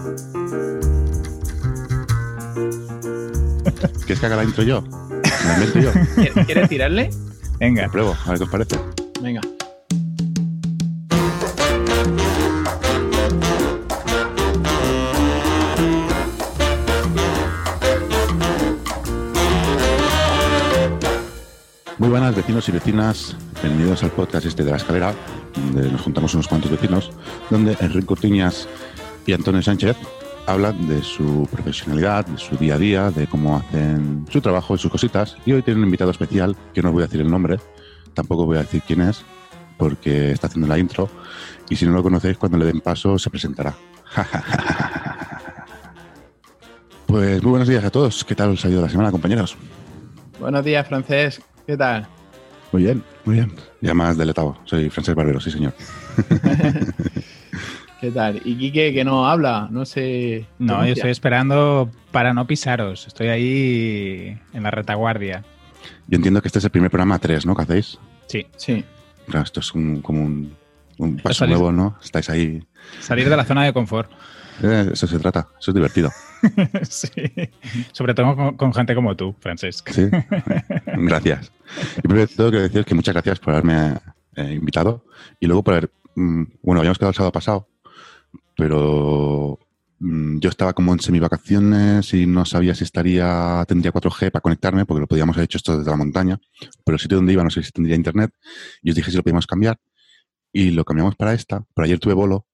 ¿Quieres que haga la intro yo? ¿La invento yo? ¿Quieres- ¿Quieres tirarle? Venga. La pruebo, a ver qué os parece. Venga. Muy buenas vecinos y vecinas, bienvenidos al podcast este de la escalera, donde nos juntamos unos cuantos vecinos, donde Enrique Cortiñas y Antonio Sánchez hablan de su profesionalidad, de su día a día, de cómo hacen su trabajo y sus cositas. Y hoy tienen un invitado especial, que no os voy a decir el nombre, tampoco voy a decir quién es, porque está haciendo la intro, y si no lo conocéis, cuando le den paso se presentará. Pues muy buenos días a todos, ¿qué tal os ha ido la semana, compañeros? Buenos días, Francés. ¿Qué tal? Muy bien, muy bien. Ya más deletado. Soy Francés Barbero, sí, señor. ¿Qué tal? Y Quique, que no habla, no sé. No, yo estoy esperando para no pisaros. Estoy ahí en la retaguardia. Yo entiendo que este es el primer programa 3, ¿no? ¿Qué hacéis? Sí. Sí. Claro, esto es un- como un, un paso salir- nuevo, ¿no? Estáis ahí. Salir de la zona de confort. Eh, eso se trata, eso es divertido. sí. Sobre todo con, con gente como tú, Francesc. Sí. gracias. Y primero de todo quiero decir que muchas gracias por haberme eh, invitado y luego por haber. mm, bueno, habíamos quedado el sábado pasado, pero mm, yo estaba como en semivacaciones y no sabía si estaría, tendría 4G para conectarme, porque lo podíamos haber hecho esto desde la montaña, pero el sitio donde iba no sé si tendría internet, y os dije si lo podíamos cambiar, y lo cambiamos para esta, pero ayer tuve bolo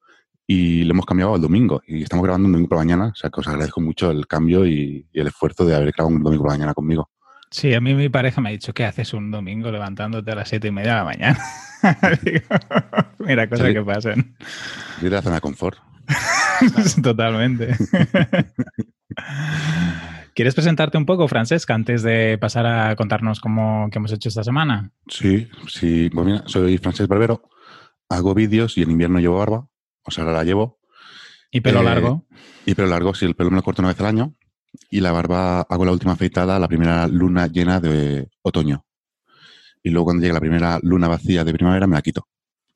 y lo hemos cambiado al domingo, y estamos grabando un domingo por la mañana, o sea que os agradezco mucho el cambio y, y el esfuerzo de haber grabado un domingo por la mañana conmigo. Sí, a mí mi pareja me ha dicho, ¿qué haces un domingo levantándote a las siete y media de la mañana? Digo, Mira, cosas que pasan. Ir de la zona de confort. Totalmente. ¿Quieres presentarte un poco, Francesc, antes de pasar a contarnos cómo qué hemos hecho esta semana? Sí, sí. Pues mira, soy Francés Barbero, hago vídeos y en invierno llevo barba, o sea, ahora la llevo. Y pelo Eh, largo. Y pelo largo, sí, el pelo me lo corto una vez al año. Y la barba hago la última afeitada, la primera luna llena de otoño. Y luego cuando llegue la primera luna vacía de primavera me la quito.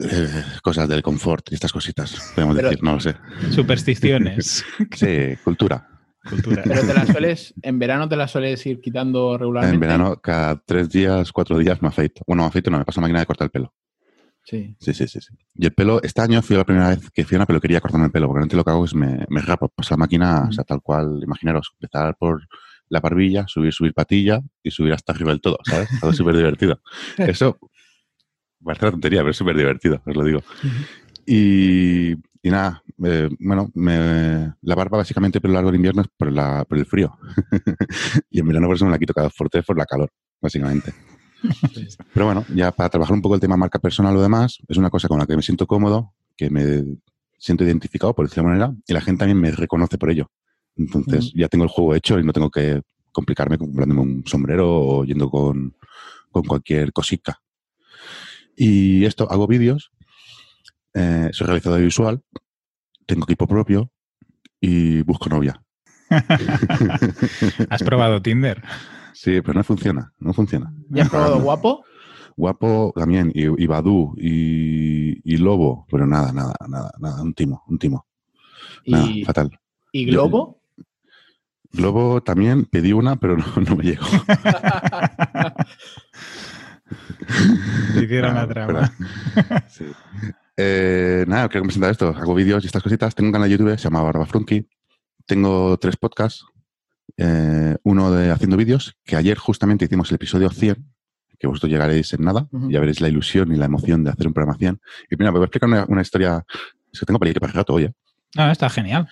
Eh, cosas del confort y estas cositas, podemos Pero- decir, no lo sé. Supersticiones. Sí, cultura. Cultura. Pero te las sueles, en verano te las sueles ir quitando regularmente. En verano, cada tres días, cuatro días me afeito. Bueno, me afeito no, me paso máquina de cortar el pelo. Sí. Sí, sí, sí, sí. Y el pelo, este año fui la primera vez que fui a una peluquería a cortarme el pelo, porque realmente lo que hago es me, me rapo, paso la máquina, o sea, tal cual, imaginaros, empezar por la barbilla, subir, subir patilla y subir hasta arriba del todo, ¿sabes? Algo súper divertido. Eso parece una tontería, pero es súper divertido, os lo digo. Y, y nada, eh, bueno, me- la barba básicamente pelo largo en invierno es por, la, por el frío. y en verano por eso me la quito cada fuerte por la calor, básicamente. Pero bueno, ya para trabajar un poco el tema marca personal o demás, es una cosa con la que me siento cómodo, que me siento identificado, por decirlo de manera, y la gente también me reconoce por ello. Entonces ya tengo el juego hecho y no tengo que complicarme comprándome un sombrero o yendo con, con cualquier cosica. Y esto, hago vídeos, eh, soy realizador visual, tengo equipo propio y busco novia. ¿Has probado Tinder? Sí, pero no funciona, no funciona. ¿Ya has probado guapo? Guapo también, y, y Badú, y, y Lobo, pero nada, nada, nada, nada, un timo, un timo. Nada, ¿Y, fatal. y Globo? Globo también pedí una, pero no, no me llegó. Hicieron la trama. espera. Sí. Eh, nada, quiero presentar esto. Hago vídeos y estas cositas. Tengo un canal de YouTube, se llama Barba Frunky. Tengo tres podcasts. Eh, uno de haciendo vídeos, que ayer justamente hicimos el episodio 100, que vosotros llegaréis en nada. Ujú. Ya veréis la ilusión y la emoción de hacer un programa 100. Y mira, me voy a explicar una, una historia. Es que tengo para ir para rato, oye. No, está genial.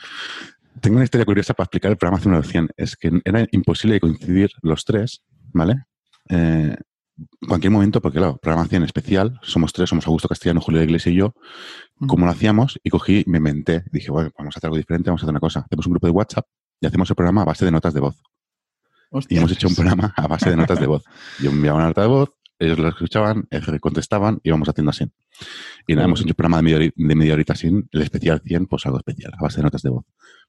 Tengo una historia curiosa para explicar el programa 100 100. Es que era imposible coincidir los tres, ¿vale? Eh, en cualquier momento, porque claro, programa 100 especial, somos tres, somos Augusto Castellano, Julio Iglesias y yo. ¿Cómo lo hacíamos? Y cogí, me inventé. Dije, bueno, vamos a hacer algo diferente, vamos a hacer una cosa. Hacemos un grupo de WhatsApp y hacemos el programa a base de notas de voz. Y hemos hecho un programa a base de notas de voz. Yo enviaba una nota de voz, ellos lo escuchaban, ellos contestaban y íbamos haciendo así. Y nada, hemos hecho un programa de media, de media horita sin, el especial 100, pues algo especial, a base de notas de voz.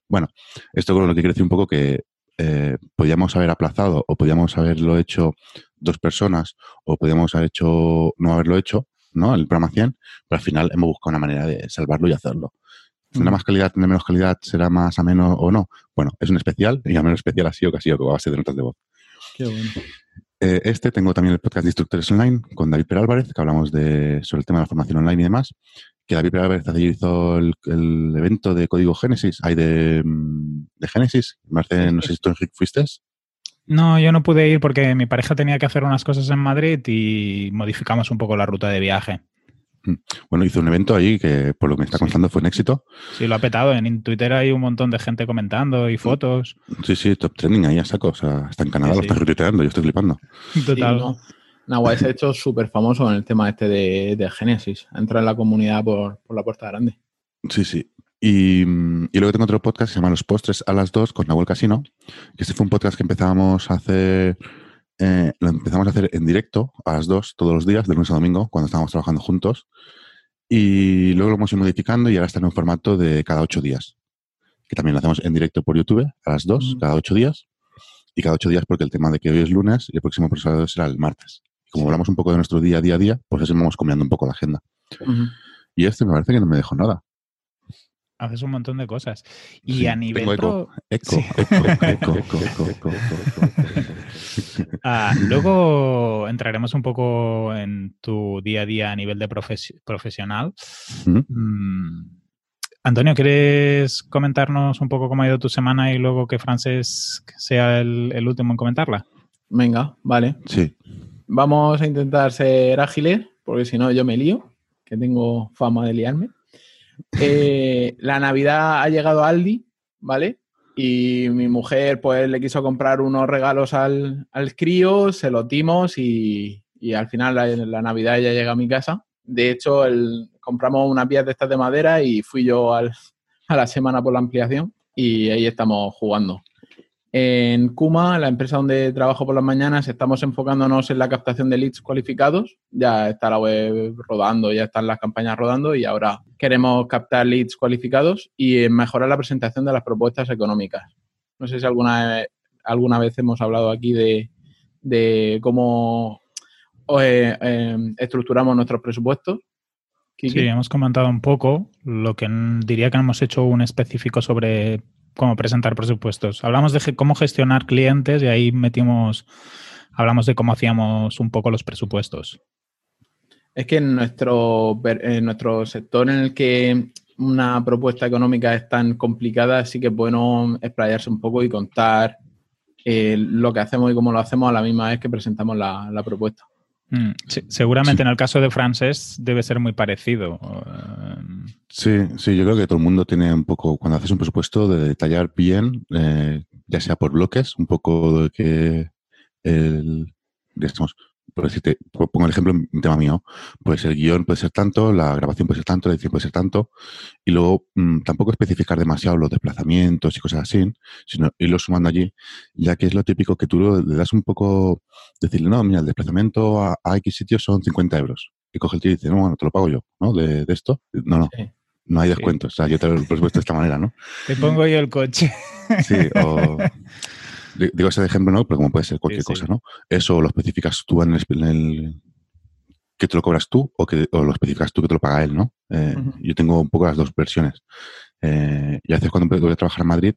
Bueno, esto con lo que quiere decir un poco que eh, podíamos haber aplazado o podíamos haberlo hecho dos personas o podíamos haber hecho no haberlo hecho, ¿no? El programa 100, pero al final hemos buscado una manera de salvarlo y hacerlo. ¿Tendrá Mm. más calidad, tendrá menos calidad? ¿Será más ameno o no? Bueno, es un especial y a menos especial ha sido que ha sido a base de notas de voz. Qué bueno. Eh, este tengo también el podcast de Instructores Online con David Perálvarez, que hablamos de, sobre el tema de la formación online y demás. Que David Perálvarez ayer hizo el, el evento de código Génesis, hay de, mm, de Génesis. No sé si tú, Enrique, fuiste. No, yo no pude ir porque mi pareja tenía que hacer unas cosas en Madrid y modificamos un poco la ruta de viaje. Bueno, hizo un evento ahí que, por lo que me está Sí. contando, fue un éxito. Sí, lo ha petado. En Twitter hay un montón de gente comentando y fotos. Sí, sí, top trending ahí a saco. O sea, está en Canadá, Sí, lo sí. está retuiteando, yo estoy flipando. Total. Sí, no. Nahua se ha hecho súper famoso en el tema este de, de Génesis. Entra en la comunidad por, por la puerta grande. Sí, sí. Y, mm, y luego tengo otro podcast que se llama Los Postres a las 2 con Nahuel Casino. Que este fue un podcast que empezábamos a hacer. eh, lo empezamos a hacer en directo a las 2 todos los días, de lunes a domingo, cuando estábamos trabajando juntos. Y luego lo hemos ido modificando y ahora está en un formato de cada 8 días. Que también lo hacemos en directo por YouTube a las 2, Mm. cada 8 días. Y cada 8 días porque el tema de que hoy es lunes y el próximo episodio será el martes. Y como hablamos un poco de nuestro día a día a día, pues así vamos cambiando un poco la agenda. Ujú. Y este me parece que no me dejó nada. Haces un montón de cosas. Y Sí, a nivel... tengo eco. pro- Eco, Sí. eco, eco, eco, eco, eco, eco. Ah, luego entraremos un poco en tu día a día a nivel de profes- profesional. Mm, Antonio, ¿quieres comentarnos un poco cómo ha ido tu semana y luego que Frances sea el, el último en comentarla? Venga, vale. Sí, Vamos a intentar ser ágiles, porque si no yo me lío, que tengo fama de liarme. Eh, la Navidad ha llegado a Aldi, ¿vale? Y mi mujer pues le quiso comprar unos regalos al, al crío, se los dimos y, y al final la, Navidad ya llega a mi casa. De hecho, compramos unas vías de estas de madera y fui yo al- a la semana por la ampliación y ahí estamos jugando. En Kuma, la empresa donde trabajo por las mañanas, estamos enfocándonos en la captación de leads cualificados. Ya está la web rodando, ya están las campañas rodando y ahora queremos captar leads cualificados y mejorar la presentación de las propuestas económicas. No sé si alguna, alguna vez hemos hablado aquí de, de cómo eh, eh, estructuramos nuestros presupuestos. Sí, hemos comentado un poco lo que diría que hemos hecho un específico sobre cómo presentar presupuestos. Hablamos de cómo gestionar clientes y ahí metimos, hablamos de cómo hacíamos un poco los presupuestos. Es que en nuestro, en nuestro sector en el que una propuesta económica es tan complicada, sí que es bueno explayarse un poco y contar eh, lo que hacemos y cómo lo hacemos a la misma vez que presentamos la, la propuesta. Mm, sí, seguramente Sí. en el caso de Frances debe ser muy parecido. Eh, sí, sí, yo creo que todo el mundo tiene un poco, cuando haces un presupuesto, de detallar bien, eh, ya sea por bloques, un poco de que el, digamos, por decirte, po- pongo el ejemplo, un tema mío, pues el guion puede ser tanto, la grabación puede ser tanto, la edición puede ser tanto, y luego mm, tampoco especificar demasiado los desplazamientos y cosas así, sino irlo sumando allí, ya que es lo típico que tú le das un poco, decirle, no, mira, el desplazamiento a, a X sitios son 50 euros. Y coge el tío y dice, no, bueno, te lo pago yo, ¿no? De, de esto. No, no, Sí. no hay Sí. descuento. O sea, yo te lo he de esta manera, ¿no? te pongo yo el coche. Sí, o... di- Digo ese ejemplo, ¿no? Pero como puede ser cualquier Sí, sí. cosa, ¿no? Eso lo especificas tú en el, en el- que te lo cobras tú o que o lo especificas tú que te lo paga él, ¿no? Eh. Yo tengo un poco las dos versiones. Eh, y a veces cuando voy a trabajar en Madrid,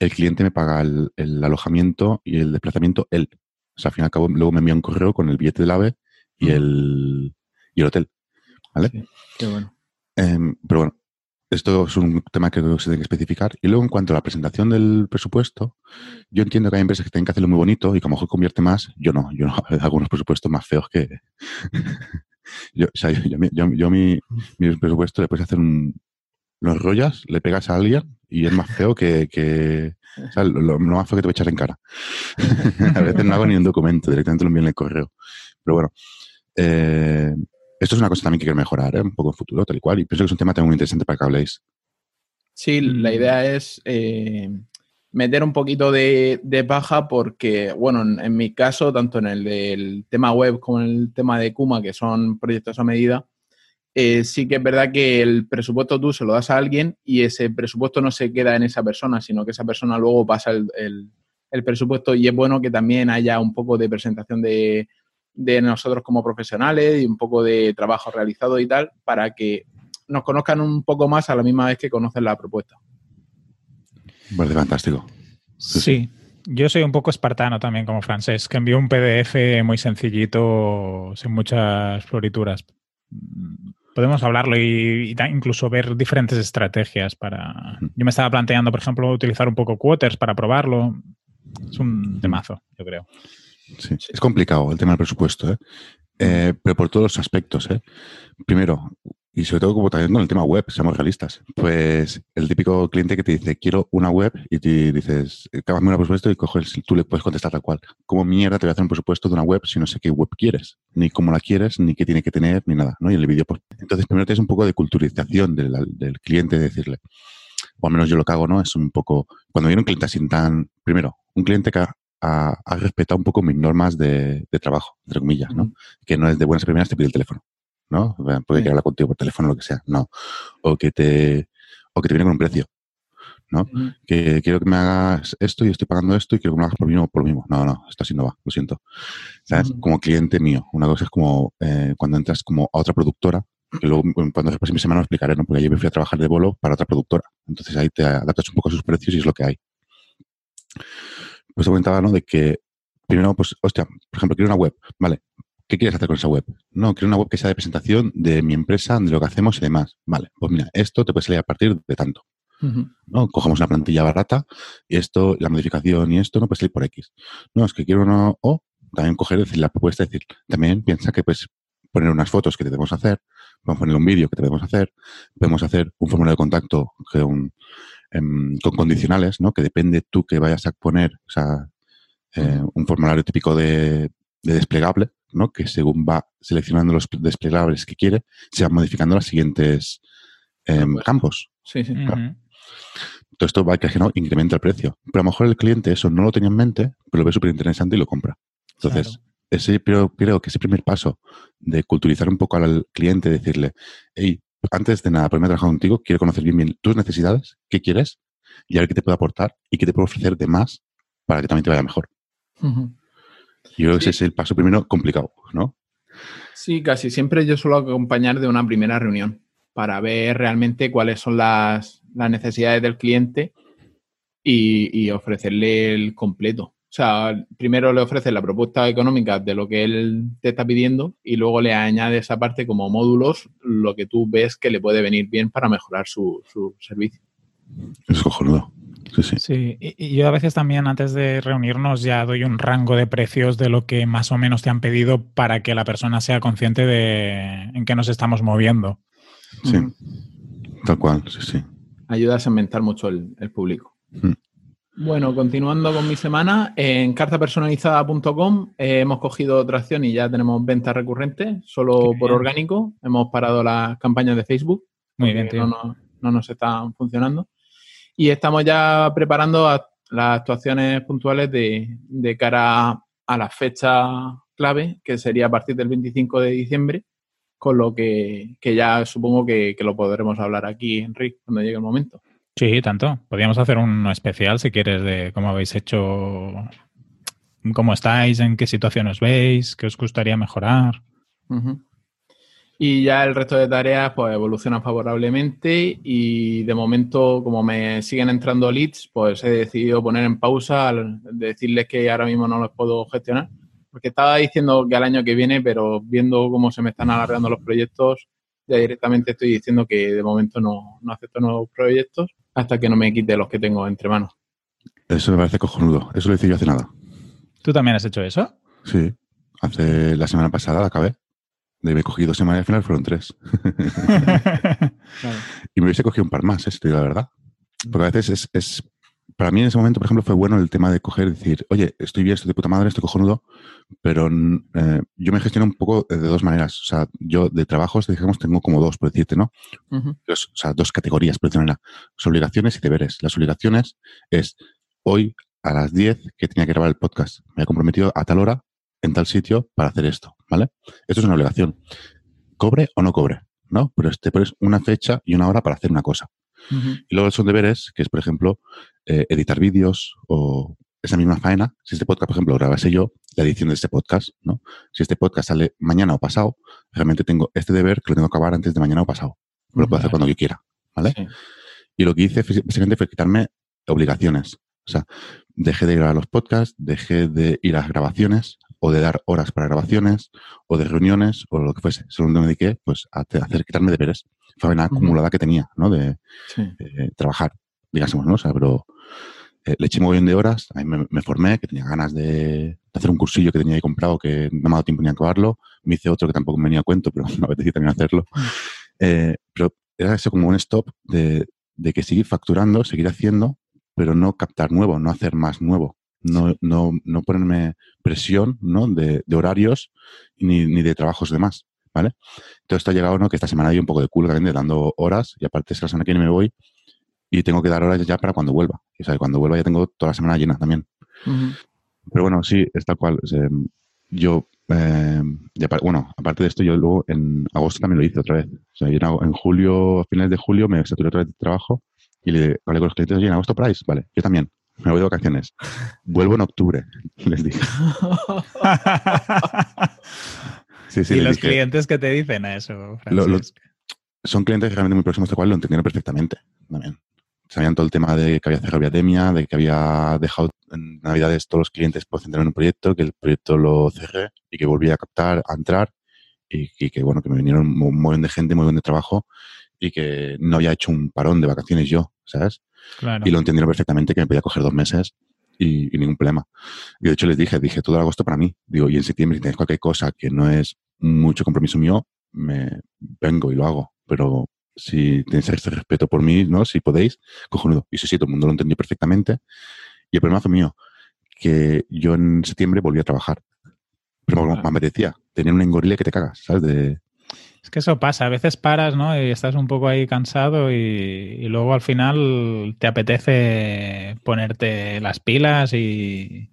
el cliente me paga el, el alojamiento y el desplazamiento él. O sea, al fin y al cabo, luego me envía un correo con el billete del AVE y el, y el hotel. ¿Vale? Sí, qué bueno. Em, pero bueno, esto es un tema que creo que se tiene que especificar. Y luego, en cuanto a la presentación del presupuesto, yo entiendo que hay empresas que tienen que hacerlo muy bonito y que mejor convierte más. Yo no, yo no hago algunos presupuestos más feos que. yo, o sea, yo, yo yo- mi, presupuesto le puedes hacer un. Lo enrollas, le pegas a alguien y es más feo que. o sea, lo, lo más feo que te voy a echar en cara. a veces no hago ni un documento, directamente lo envío en el correo. Pero bueno, eh, esto es una cosa también que quiero mejorar, ¿eh? un poco en futuro, tal y cual. Y pienso que es un tema también muy interesante para que habléis. Sí, la Mm. idea es eh, meter un poquito de, de paja porque, bueno, en, en mi caso, tanto en el del tema web como en el tema de Kuma, que son proyectos a medida, eh, sí que es verdad que el presupuesto tú se lo das a alguien y ese presupuesto no se queda en esa persona, sino que esa persona luego pasa el, el- el presupuesto y es bueno que también haya un poco de presentación de, de nosotros como profesionales y un poco de trabajo realizado y tal, para que nos conozcan un poco más a la misma vez que conocen la propuesta. Vale, fantástico. Sí, Yo soy un poco espartano también como francés, que envío un PDF muy sencillito, sin muchas florituras. Podemos hablarlo y, y incluso ver diferentes estrategias para... Yo me estaba planteando, por ejemplo, utilizar un poco Quoters para probarlo. Es un temazo, yo creo. Sí, es complicado el tema del presupuesto, ¿eh? Eh, pero por todos los aspectos. ¿eh? Primero, y sobre todo como también con el tema web, seamos realistas, pues el típico cliente que te dice, quiero una web, y te dices, cámbiame un presupuesto y coges, tú le puedes contestar tal cual. ¿Cómo mierda te voy a hacer un presupuesto de una web si no sé qué web quieres? Ni cómo la quieres, ni qué tiene que tener, ni nada, ¿no? Y el vídeo, pues, entonces primero tienes un poco de culturización del, cliente, de decirle, o al menos yo lo hago, ¿no? Es un poco, cuando viene un cliente así tan, primero, un cliente que ha, ha, respetado un poco mis normas de, de trabajo, entre comillas, ¿no? Que no es de buenas primeras te pide el teléfono. ¿no? Puede sí. hablar contigo por teléfono, lo que sea, no. O que te, o que te viene con un precio, ¿no? Mm. Que quiero que me hagas esto y estoy pagando esto y quiero que me lo hagas por, mí, por lo mismo. No, no, esto así no va, lo siento. ¿Sabes? Mm. Como cliente mío. Una cosa es como eh, cuando entras como a otra productora, que luego cuando después mi semana lo explicaré, ¿no? Porque yo me fui a trabajar de bolo para otra productora. Entonces ahí te adaptas un poco a sus precios y es lo que hay. Pues te comentaba, ¿no? De que primero, pues, hostia, por ejemplo, quiero una web, ¿vale? ¿Qué quieres hacer con esa web? No, quiero una web que sea de presentación de mi empresa, de lo que hacemos y demás. Vale, pues mira, esto te puede salir a partir de tanto. Uh -huh. ¿no? Cogemos una plantilla barata y esto, la modificación y esto no puede salir por X. No, es que quiero una... O también coger decir, la propuesta, decir, también piensa que puedes poner unas fotos que debemos hacer, podemos poner un vídeo que te debemos hacer, podemos hacer un formulario de contacto con, um, con condicionales, ¿no? Que depende tú que vayas a poner, o sea, eh, un formulario típico de, de desplegable, ¿no? que según va seleccionando los desplegables que quiere, se van modificando los siguientes eh, campos. Sí, sí. Claro. Uh -huh. Todo esto va que no incrementa el precio. Pero a lo mejor el cliente eso no lo tenía en mente, pero lo ve súper interesante y lo compra. Entonces, claro. ese, creo, creo que ese primer paso de culturizar un poco al cliente, decirle, hey, antes de nada, ponerme a trabajar contigo, quiero conocer bien, bien tus necesidades, qué quieres, y a ver qué te puedo aportar y qué te puedo ofrecer de más para que también te vaya mejor. Uh -huh. Yo creo que ese es el paso primero complicado, ¿no? Sí, casi siempre yo suelo acompañar de una primera reunión para ver realmente cuáles son las, las necesidades del cliente y, y, ofrecerle el completo. O sea, primero le ofreces la propuesta económica de lo que él te está pidiendo y luego le añades esa parte como módulos, lo que tú ves que le puede venir bien para mejorar su, su servicio. Es cojonudo. Sí, sí. sí y, y, yo a veces también antes de reunirnos ya doy un rango de precios de lo que más o menos te han pedido para que la persona sea consciente de en qué nos estamos moviendo. Sí, mm. tal cual, sí, sí. Ayuda a segmentar mucho el, el público. Mm. Bueno, continuando con mi semana, en cartapersonalizada.com eh, hemos cogido tracción y ya tenemos ventas recurrentes, solo por orgánico. Hemos parado las campañas de Facebook. Muy bien, tío. No, no, no nos están funcionando. Y estamos ya preparando a las actuaciones puntuales de, de, cara a la fecha clave, que sería a partir del 25 de diciembre, con lo que, que ya supongo que, que, lo podremos hablar aquí, Enrique, cuando llegue el momento. Sí, tanto. Podríamos hacer un especial, si quieres, de cómo habéis hecho, cómo estáis, en qué situaciones veis, qué os gustaría mejorar. Y ya el resto de tareas pues evolucionan favorablemente y de momento, como me siguen entrando leads, pues he decidido poner en pausa al decirles que ahora mismo no los puedo gestionar. Porque estaba diciendo que al año que viene, pero viendo cómo se me están alargando los proyectos, ya directamente estoy diciendo que de momento no, no acepto nuevos proyectos hasta que no me quite los que tengo entre manos. Eso me parece cojonudo. Eso lo hice yo hace nada. ¿Tú también has hecho eso? Sí. Hace la semana pasada la acabé. Me he cogido dos semanas y al final fueron tres. claro. Y me hubiese cogido un par más, esto, la verdad. Porque a veces es, es, Para mí en ese momento, por ejemplo, fue bueno el tema de coger y decir, oye, estoy bien, estoy de puta madre, estoy cojonudo, pero eh, yo me gestiono un poco de dos maneras. O sea, yo de trabajos, digamos, tengo como dos, por decirte, ¿no? Uh -huh. dos, o sea, dos categorías, por decirlo Las obligaciones y deberes. Las obligaciones es hoy a las 10 que tenía que grabar el podcast. Me he comprometido a tal hora en tal sitio para hacer esto, ¿vale? Esto es una obligación. Cobre o no cobre, ¿no? Pero te pones una fecha y una hora para hacer una cosa. Uh -huh. Y luego son deberes, que es, por ejemplo, eh, editar vídeos o esa misma faena. Si este podcast, por ejemplo, lo grabase yo, la edición de este podcast, ¿no? Si este podcast sale mañana o pasado, realmente tengo este deber que lo tengo que acabar antes de mañana o pasado. lo puedo hacer cuando yo quiera, ¿vale? Y lo que hice básicamente fue quitarme obligaciones. O sea, dejé de ir a los podcasts, dejé de ir a las grabaciones o de dar horas para grabaciones o de reuniones o lo que fuese. Solo me dediqué pues, a hacer quitarme deberes. Fue una acumulada que tenía, ¿no? De trabajar, digásemos, ¿no? O sea, pero eh, le eché muy bien de horas, ahí me, me, formé, que tenía ganas de, hacer un cursillo que tenía ahí comprado que no me ha dado tiempo ni a acabarlo. Me hice otro que tampoco me venía a cuento, pero me apetecía también hacerlo. Mm. Eh, pero era eso como un stop de, de que seguir facturando, seguir haciendo, pero no captar nuevo, no hacer más nuevo. No, no, no ponerme presión ¿no? de, de horarios ni, ni, de trabajos de más. ¿Vale? Todo esto ha llegado, ¿no? Que esta semana hay un poco de culo también de dando horas y aparte es la semana que viene me voy y tengo que dar horas ya para cuando vuelva. O sea, cuando vuelva ya tengo toda la semana llena también. Pero bueno, sí, es tal cual. yo, eh, bueno, aparte de esto, yo luego en agosto también lo hice otra vez. O sea, en, julio, a finales de julio, me saturé otra vez de trabajo y le hablé con los clientes, oye, en agosto price, vale, yo también. Me voy de vacaciones. Vuelvo en octubre, les dije. sí, sí, ¿Y los clientes que te dicen a eso, son clientes realmente muy próximos, tal cual lo entendieron perfectamente también sabían todo el tema de que había cerrado Viademia, de que había dejado en Navidades todos los clientes por centrar en un proyecto, que el proyecto lo cerré y que volví a captar, a entrar y, que, bueno, que me vinieron un montón de gente, muy buen de trabajo y que no había hecho un parón de vacaciones yo, ¿sabes? Y lo entendieron perfectamente que me podía coger dos meses y, ningún problema. Y de hecho les dije, dije todo agosto para mí. Digo, y en septiembre si tenéis cualquier cosa que no es mucho compromiso mío, me vengo y lo hago. Pero si tenéis este respeto por mí, ¿no? Si podéis, cojonudo. Y sí, sí, todo el mundo lo entendió perfectamente. Y el problema fue mío, que yo en septiembre volví a trabajar. Pero me apetecía tener un engorile que te cagas, ¿sabes? De... Es que eso pasa, a veces paras, ¿no? Y estás un poco ahí cansado y, luego al final te apetece ponerte las pilas y...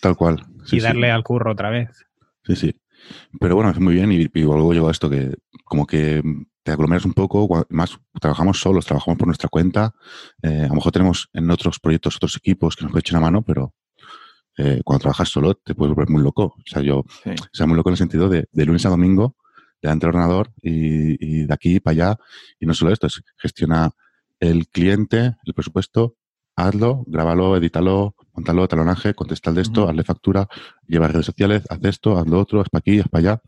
Tal cual. y darle al curro otra vez. Sí, sí. Pero bueno, es muy bien y, y luego llegó a esto que como que te aglomeras un poco, más trabajamos solos, trabajamos por nuestra cuenta. Eh, a lo mejor tenemos en otros proyectos otros equipos que nos echan una mano, pero eh, cuando trabajas solo te puedes volver muy loco. O sea, yo, o sea, muy loco en el sentido de, de lunes a domingo, delante del ordenador y, y, de aquí para allá. Y no solo esto, es gestiona el cliente, el presupuesto, hazlo, grábalo, edítalo, montalo, talonaje, contesta de esto, hazle factura, lleva redes sociales, haz esto, haz lo otro, haz para aquí, haz para allá.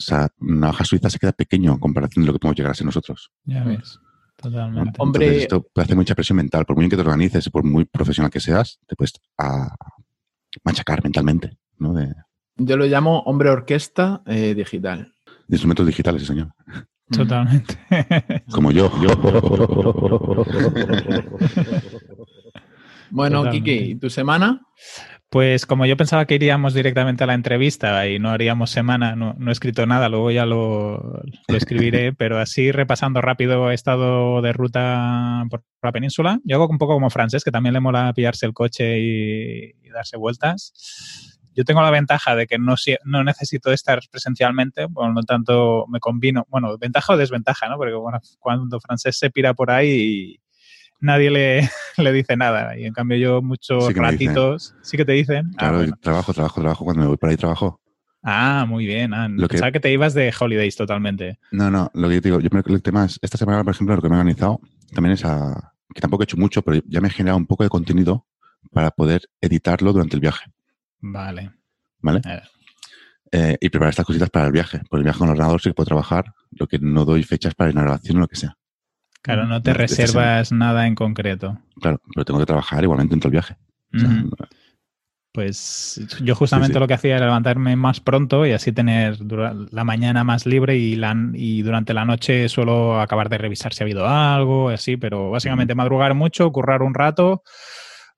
O sea, una hoja suiza se queda pequeño en comparación de lo que podemos llegar a ser nosotros. Ya ves. Totalmente. Hombre, esto puede hacer mucha presión mental. Por muy bien que te organices y por muy profesional que seas, te puedes a machacar mentalmente. ¿no? Yo lo llamo hombre orquesta eh, digital. De instrumentos digitales, señor. Totalmente. Como yo. yo. bueno, Kiki, ¿y tu semana? Pues como yo pensaba que iríamos directamente a la entrevista y no haríamos semana, no, he escrito nada, luego ya lo, escribiré, pero así repasando rápido he estado de ruta por la península. Yo hago un poco como Francés, que también le mola pillarse el coche y, darse vueltas. Yo tengo la ventaja de que no, no necesito estar presencialmente, por lo tanto me combino, bueno, ventaja o desventaja, ¿no? Porque bueno, cuando Francés se pira por ahí nadie le, le, dice nada. Y en cambio yo muchos ratitos sí que te dicen. Ah, claro, trabajo, trabajo, trabajo. Cuando me voy por ahí trabajo. Ah, muy bien. Ah, lo pensaba que... te ibas de holidays totalmente. No, no, lo que yo te digo, yo el tema es, esta semana, por ejemplo, lo que me he organizado también es a, que tampoco he hecho mucho, pero ya me he generado un poco de contenido para poder editarlo durante el viaje. Vale. ¿Vale? Eh, y preparar estas cositas para el viaje. Por el viaje con el ordenador sí que puedo trabajar, lo que no doy fechas para la grabación o lo que sea. Claro, no te reservas nada en concreto. Claro, pero tengo que trabajar igualmente en todo el viaje. Pues yo justamente lo que hacía era levantarme más pronto y así tener la mañana más libre y, la, y durante la noche suelo acabar de revisar si ha habido algo, así, pero básicamente madrugar mucho, currar un rato,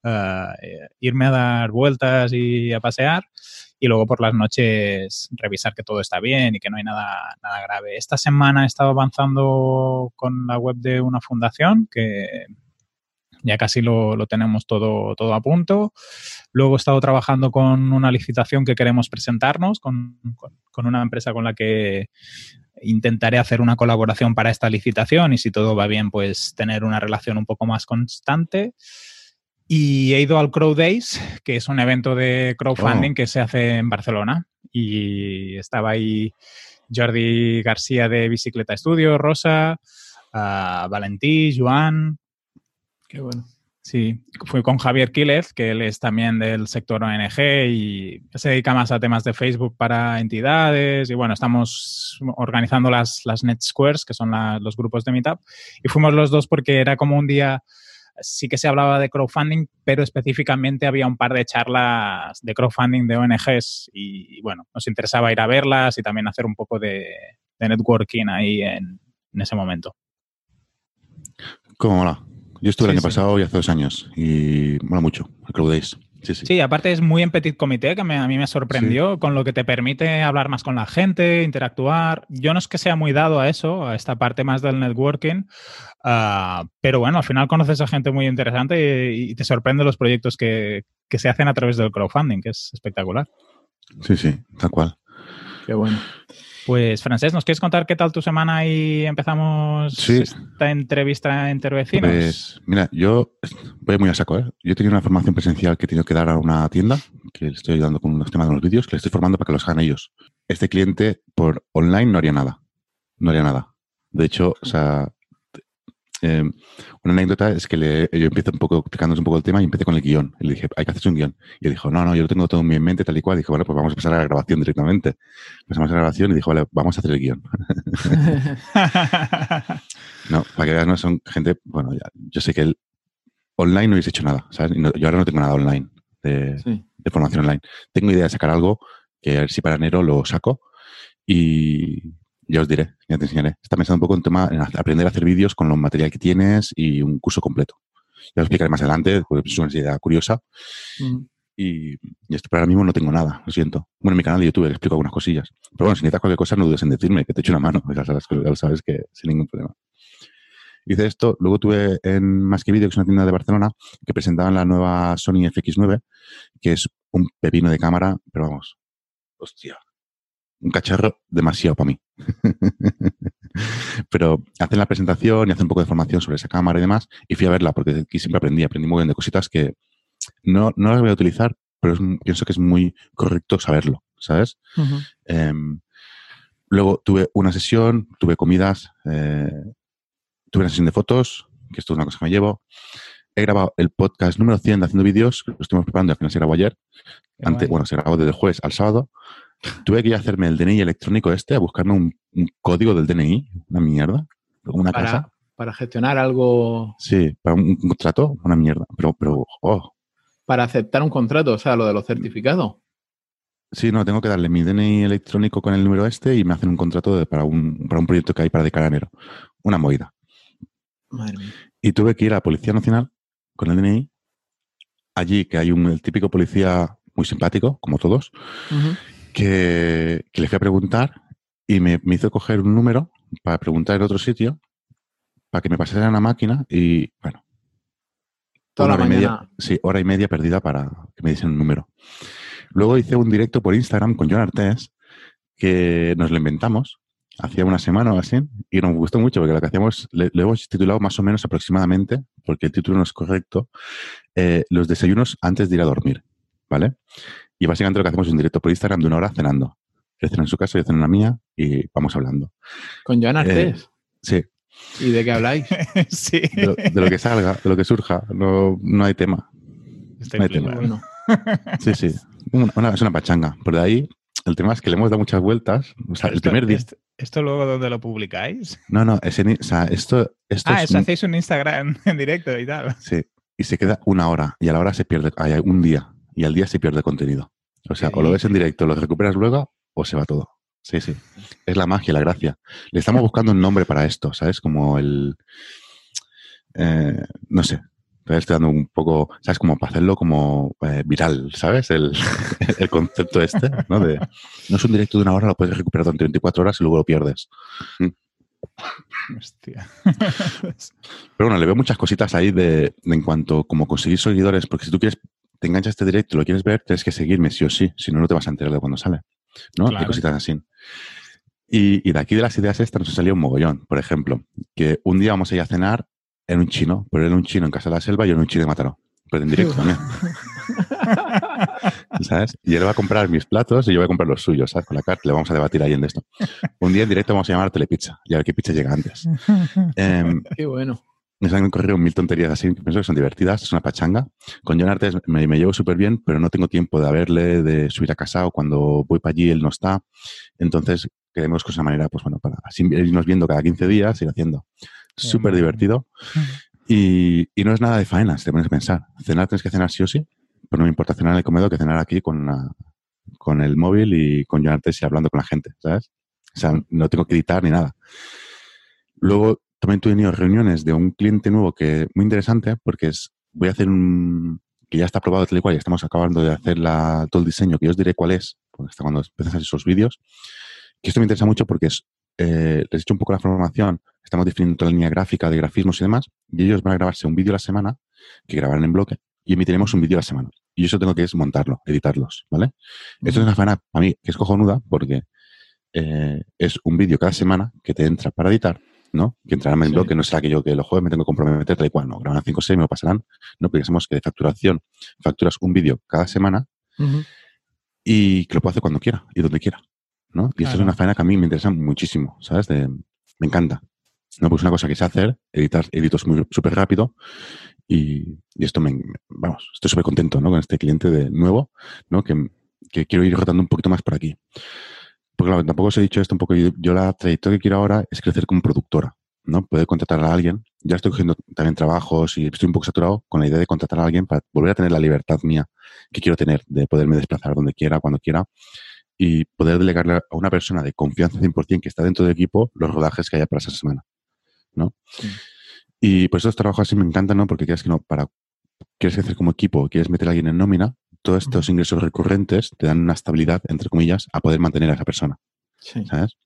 eh, irme a dar vueltas y a pasear y luego por las noches revisar que todo está bien y que no hay nada, nada grave. Esta semana he estado avanzando con la web de una fundación que ya casi lo, tenemos todo, todo a punto. Luego he estado trabajando con una licitación que queremos presentarnos, con, con, una empresa con la que intentaré hacer una colaboración para esta licitación y si todo va bien, pues tener una relación un poco más constante. Y he ido al Crow Days, que es un evento de crowdfunding oh. que se hace en Barcelona. Y estaba ahí Jordi García de Bicicleta Estudio, Rosa, uh, Valentí, Joan. Qué bueno. Sí, fui con Javier Quílez, que él es también del sector ONG y se dedica más a temas de Facebook para entidades. Y bueno, estamos organizando las, las Net Squares, que son la, los grupos de Meetup. Y fuimos los dos porque era como un día, sí que se hablaba de crowdfunding, pero específicamente había un par de charlas de crowdfunding de ONGs. Y, bueno, nos interesaba ir a verlas y también hacer un poco de, de networking ahí en, en ese momento. ¿Cómo mola? Yo estuve el año pasado y hace dos años y mola mucho el Days. Sí, sí. sí, aparte es muy en petit comité, que me, a mí me sorprendió, con lo que te permite hablar más con la gente, interactuar. Yo no es que sea muy dado a eso, a esta parte más del networking, uh, pero bueno, al final conoces a gente muy interesante y, y te sorprende los proyectos que, que, se hacen a través del crowdfunding, que es espectacular. Sí, sí, tal cual. Qué bueno. Pues, Francés, ¿nos quieres contar qué tal tu semana y empezamos sí. esta entrevista entre vecinos? Pues, mira, yo voy muy a saco, ¿eh? Yo tenía una formación presencial que he tenido que dar a una tienda, que le estoy ayudando con los temas de los vídeos, que le estoy formando para que los hagan ellos. Este cliente por online no haría nada. No haría nada. De hecho, o sea, eh, una anécdota es que le, yo empiezo un poco explicándonos un poco el tema y empecé con el guion. Y le dije, hay que hacerse un guion. Y él dijo, no, no, yo lo tengo todo en mente, tal y cual. Y dije, bueno, pues vamos a empezar a la grabación directamente. Empezamos a la grabación y dijo, vale, vamos a hacer el guion. no, para que veas, no son gente, bueno, ya, yo sé que él online no hubiese hecho nada, ¿sabes? No, yo ahora no tengo nada online, de, sí. de, formación online. Tengo idea de sacar algo que a ver si para enero lo saco y ya os diré, ya te enseñaré. Está pensando un poco en, tema, en aprender a hacer vídeos con los material que tienes y un curso completo. Ya os explicaré más adelante, porque es una idea curiosa. Mm. Y, y, esto, pero ahora mismo no tengo nada, lo siento. Bueno, en mi canal de YouTube les explico algunas cosillas. Pero bueno, si necesitas cualquier cosa, no dudes en decirme, que te echo una mano. Ya sabes, ya sabes que sin ningún problema. Hice esto, luego tuve en Más que Vídeo, que es una tienda de Barcelona, que presentaban la nueva Sony FX9, que es un pepino de cámara, pero vamos, hostia, un cacharro demasiado para mí. Pero hacen la presentación y hacen un poco de formación sobre esa cámara y demás, y fui a verla porque aquí siempre aprendí, aprendí muy bien de cositas que no, no las voy a utilizar, pero es, pienso que es muy correcto saberlo, ¿sabes? Uh -huh. eh, luego tuve una sesión, tuve comidas, eh, tuve una sesión de fotos, que esto es una cosa que me llevo. He grabado el podcast número 100 de Haciendo Vídeos, que lo estuvimos preparando, al final se grabó ayer. Ante, bueno, se grabó desde el jueves al sábado. Tuve que ir a hacerme el DNI electrónico este, a buscarme un, un código del DNI, una mierda, una para, casa. Para gestionar algo. Sí, para un, un contrato, una mierda. Pero, pero, oh. Para aceptar un contrato, o sea, lo de los certificados. Sí, no, tengo que darle mi DNI electrónico con el número este y me hacen un contrato de, para, un, para un proyecto que hay para de cara a enero. Una movida. Madre mía. Y tuve que ir a la Policía Nacional con el DNI. Allí, que hay un el típico policía muy simpático, como todos, uh -huh. Que, que, le fui a preguntar y me, me, hizo coger un número para preguntar en otro sitio, para que me pasaran a una máquina y, bueno. Toda hora la y media, sí, hora y media perdida para que me diesen un número. Luego hice un directo por Instagram con John Artés, que nos lo inventamos hacía una semana o así, y nos gustó mucho porque lo que hacíamos, le, le hemos titulado más o menos aproximadamente, porque el título no es correcto, eh, los desayunos antes de ir a dormir, ¿vale? Y básicamente lo que hacemos es un directo por Instagram de una hora cenando. Él cena en su casa, yo ceno en la mía y vamos hablando. ¿Con Joan Artés? Eh, sí. ¿Y de qué habláis? sí. De lo, de lo, que salga, de lo que surja, no, no hay tema. Estoy no hay tema. Bueno. Sí, sí. Una, es una pachanga. Por de ahí, el tema es que le hemos dado muchas vueltas. O sea, el esto, primer día. Esto, ¿Esto, luego dónde lo publicáis? No, no, es en, o sea, esto, esto ah, es eso un, hacéis un Instagram en directo y tal. Sí. Y se queda una hora. Y a la hora se pierde. Hay un día. Y al día se pierde contenido. O sea, o lo ves en directo, lo recuperas luego, o se va todo. Sí, sí. Es la magia, la gracia. Le estamos buscando un nombre para esto, ¿sabes? Como el. Eh, no sé. Estoy dando un poco, ¿sabes? Como para hacerlo como eh, viral, ¿sabes? El, el, concepto este, ¿no? De, no es un directo de una hora, lo puedes recuperar durante 24 horas y luego lo pierdes. Hostia. Pero bueno, le veo muchas cositas ahí de, de, en cuanto como conseguir seguidores, porque si tú quieres, te enganchas este directo y lo quieres ver, tienes que seguirme sí o sí, si no, no te vas a enterar de cuando sale. ¿No? Claro. Hay cositas así. Y, y, de aquí de las ideas estas nos salió un mogollón. Por ejemplo, que un día vamos a ir a cenar en un chino, pero él un chino en Casa de la Selva y yo en un chino de Mataró. Pero en directo también. ¿sabes? Y él va a comprar mis platos y yo voy a comprar los suyos, ¿sabes? Con la carta le vamos a debatir ahí en esto. Un día en directo vamos a llamar a Telepizza y a ver qué pizza llega antes. Em, Qué bueno. Me han ocurrido mil tonterías así que pienso que son divertidas, es una pachanga. Con John Artes me, me llevo súper bien, pero no tengo tiempo de verle, de subir a casa o cuando voy para allí él no está. Entonces queremos que esa manera, pues bueno, para así irnos viendo cada 15 días, ir haciendo. Súper divertido. Y, y no es nada de faena, si te pones a pensar. Cenar tienes que cenar sí o sí, pero no me importa cenar en el comedor que cenar aquí con, la- con el móvil y con John Artes y hablando con la gente, ¿sabes? O sea, no tengo que editar ni nada. Luego también he tenido reuniones de un cliente nuevo que muy interesante porque es, voy a hacer un, que ya está aprobado tal y cual, y estamos acabando de hacer la, todo el diseño, que yo os diré cuál es, porque hasta cuando empiezas a hacer esos vídeos, que esto me interesa mucho porque es, eh, les he hecho un poco la formación, estamos definiendo toda la línea gráfica de grafismos y demás, y ellos van a grabarse un vídeo a la semana, que grabarán en bloque, y emitiremos un vídeo a la semana. Y eso tengo que es montarlo, editarlos, ¿vale? Esto es una faena para mí que es cojonuda porque eh, es un vídeo cada semana que te entra para editar, ¿no? Que entrará en el Sí. bloque, no será que yo que los jueves me tengo que comprometer tal y cual, no, graban 5 o 6, me lo pasarán, ¿no? Sabemos que de facturación facturas un vídeo cada semana Ujú. y que lo puedo hacer cuando quiera y donde quiera, ¿no? Y esto es Claro. una faena que a mí me interesa muchísimo, ¿sabes? De- me encanta. No, pues una cosa que sé hacer, editar, edito muy- súper rápido y, y esto me, vamos, estoy súper contento, ¿no? Con este cliente de nuevo, ¿no? Que, que quiero ir rotando un poquito más por aquí. Porque claro, tampoco os he dicho esto un poco, yo, yo la trayectoria que quiero ahora es crecer como productora, ¿no? Poder contratar a alguien. Ya estoy cogiendo también trabajos y estoy un poco saturado con la idea de contratar a alguien para volver a tener la libertad mía que quiero tener, de poderme desplazar donde quiera, cuando quiera, y poder delegarle a una persona de confianza 100% que está dentro del equipo los rodajes que haya para esa semana, ¿no? Sí. Y pues estos trabajos así me encantan, ¿no? Porque quieres que no, para, quieres crecer como equipo, quieres meter a alguien en nómina, todos estos ingresos recurrentes te dan una estabilidad, entre comillas, a poder mantener a esa persona, Sí. ¿sabes?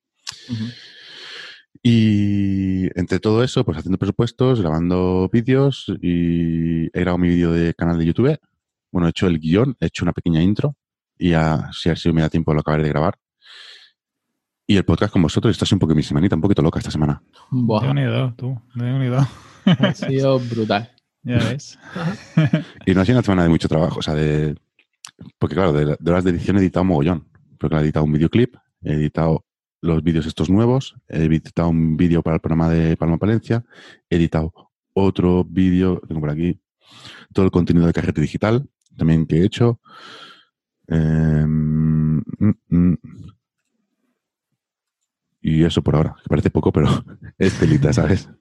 Y entre todo eso, pues haciendo presupuestos, grabando vídeos y he grabado mi vídeo de canal de YouTube. Bueno, he hecho el guion, he hecho una pequeña intro y ya, si así me da tiempo, lo acabaré de grabar. Y el podcast con vosotros, está así un poco mi semanita, un poquito loca esta semana. De Buah, unido, tú, de ha sido brutal. Ya ves. Y no ha sido una semana de mucho trabajo, o sea, de... Porque claro, de, de horas de edición he editado mogollón. Porque he editado un videoclip, he editado los vídeos estos nuevos, he editado un vídeo para el programa de Palma Palencia, he editado otro vídeo, tengo por aquí, todo el contenido de Carrete Digital, también que he hecho. Em, mm, mm. y eso por ahora, que parece poco, pero es telita, ¿sabes?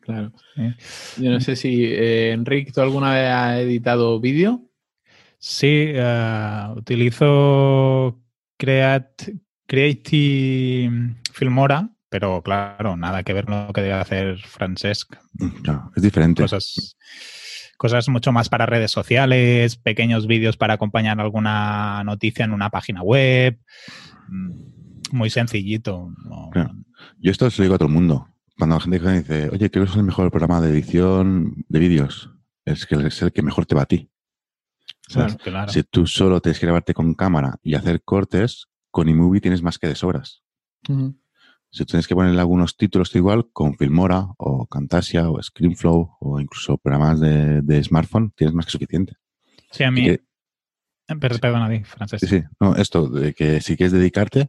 Claro. Sí. Yo no sé si, eh, Enrique, ¿tú alguna vez has editado vídeo? Sí, eh, utilizo Create, Creative Filmora, pero claro, nada que ver con lo que debe hacer Francesc. Mm, Claro, es diferente. Cosas, cosas mucho más para redes sociales, pequeños vídeos para acompañar alguna noticia en una página web. Mm, Muy sencillito. no- Claro. Yo esto se lo digo a todo el mundo. Cuando la gente dice, oye, creo que es el mejor programa de edición de vídeos, es que es el que mejor te va a ti. ¿Sabes? Claro, claro. Si tú solo tienes que grabarte con cámara y hacer cortes, con iMovie tienes más que de sobras. Ujú. Si tienes que ponerle algunos títulos igual, con Filmora o Camtasia o ScreenFlow o incluso programas de, de smartphone, tienes más que suficiente. Sí, a mí. Eh, per- Perdona, di, Francesc. Sí, sí. No, esto de que si quieres dedicarte,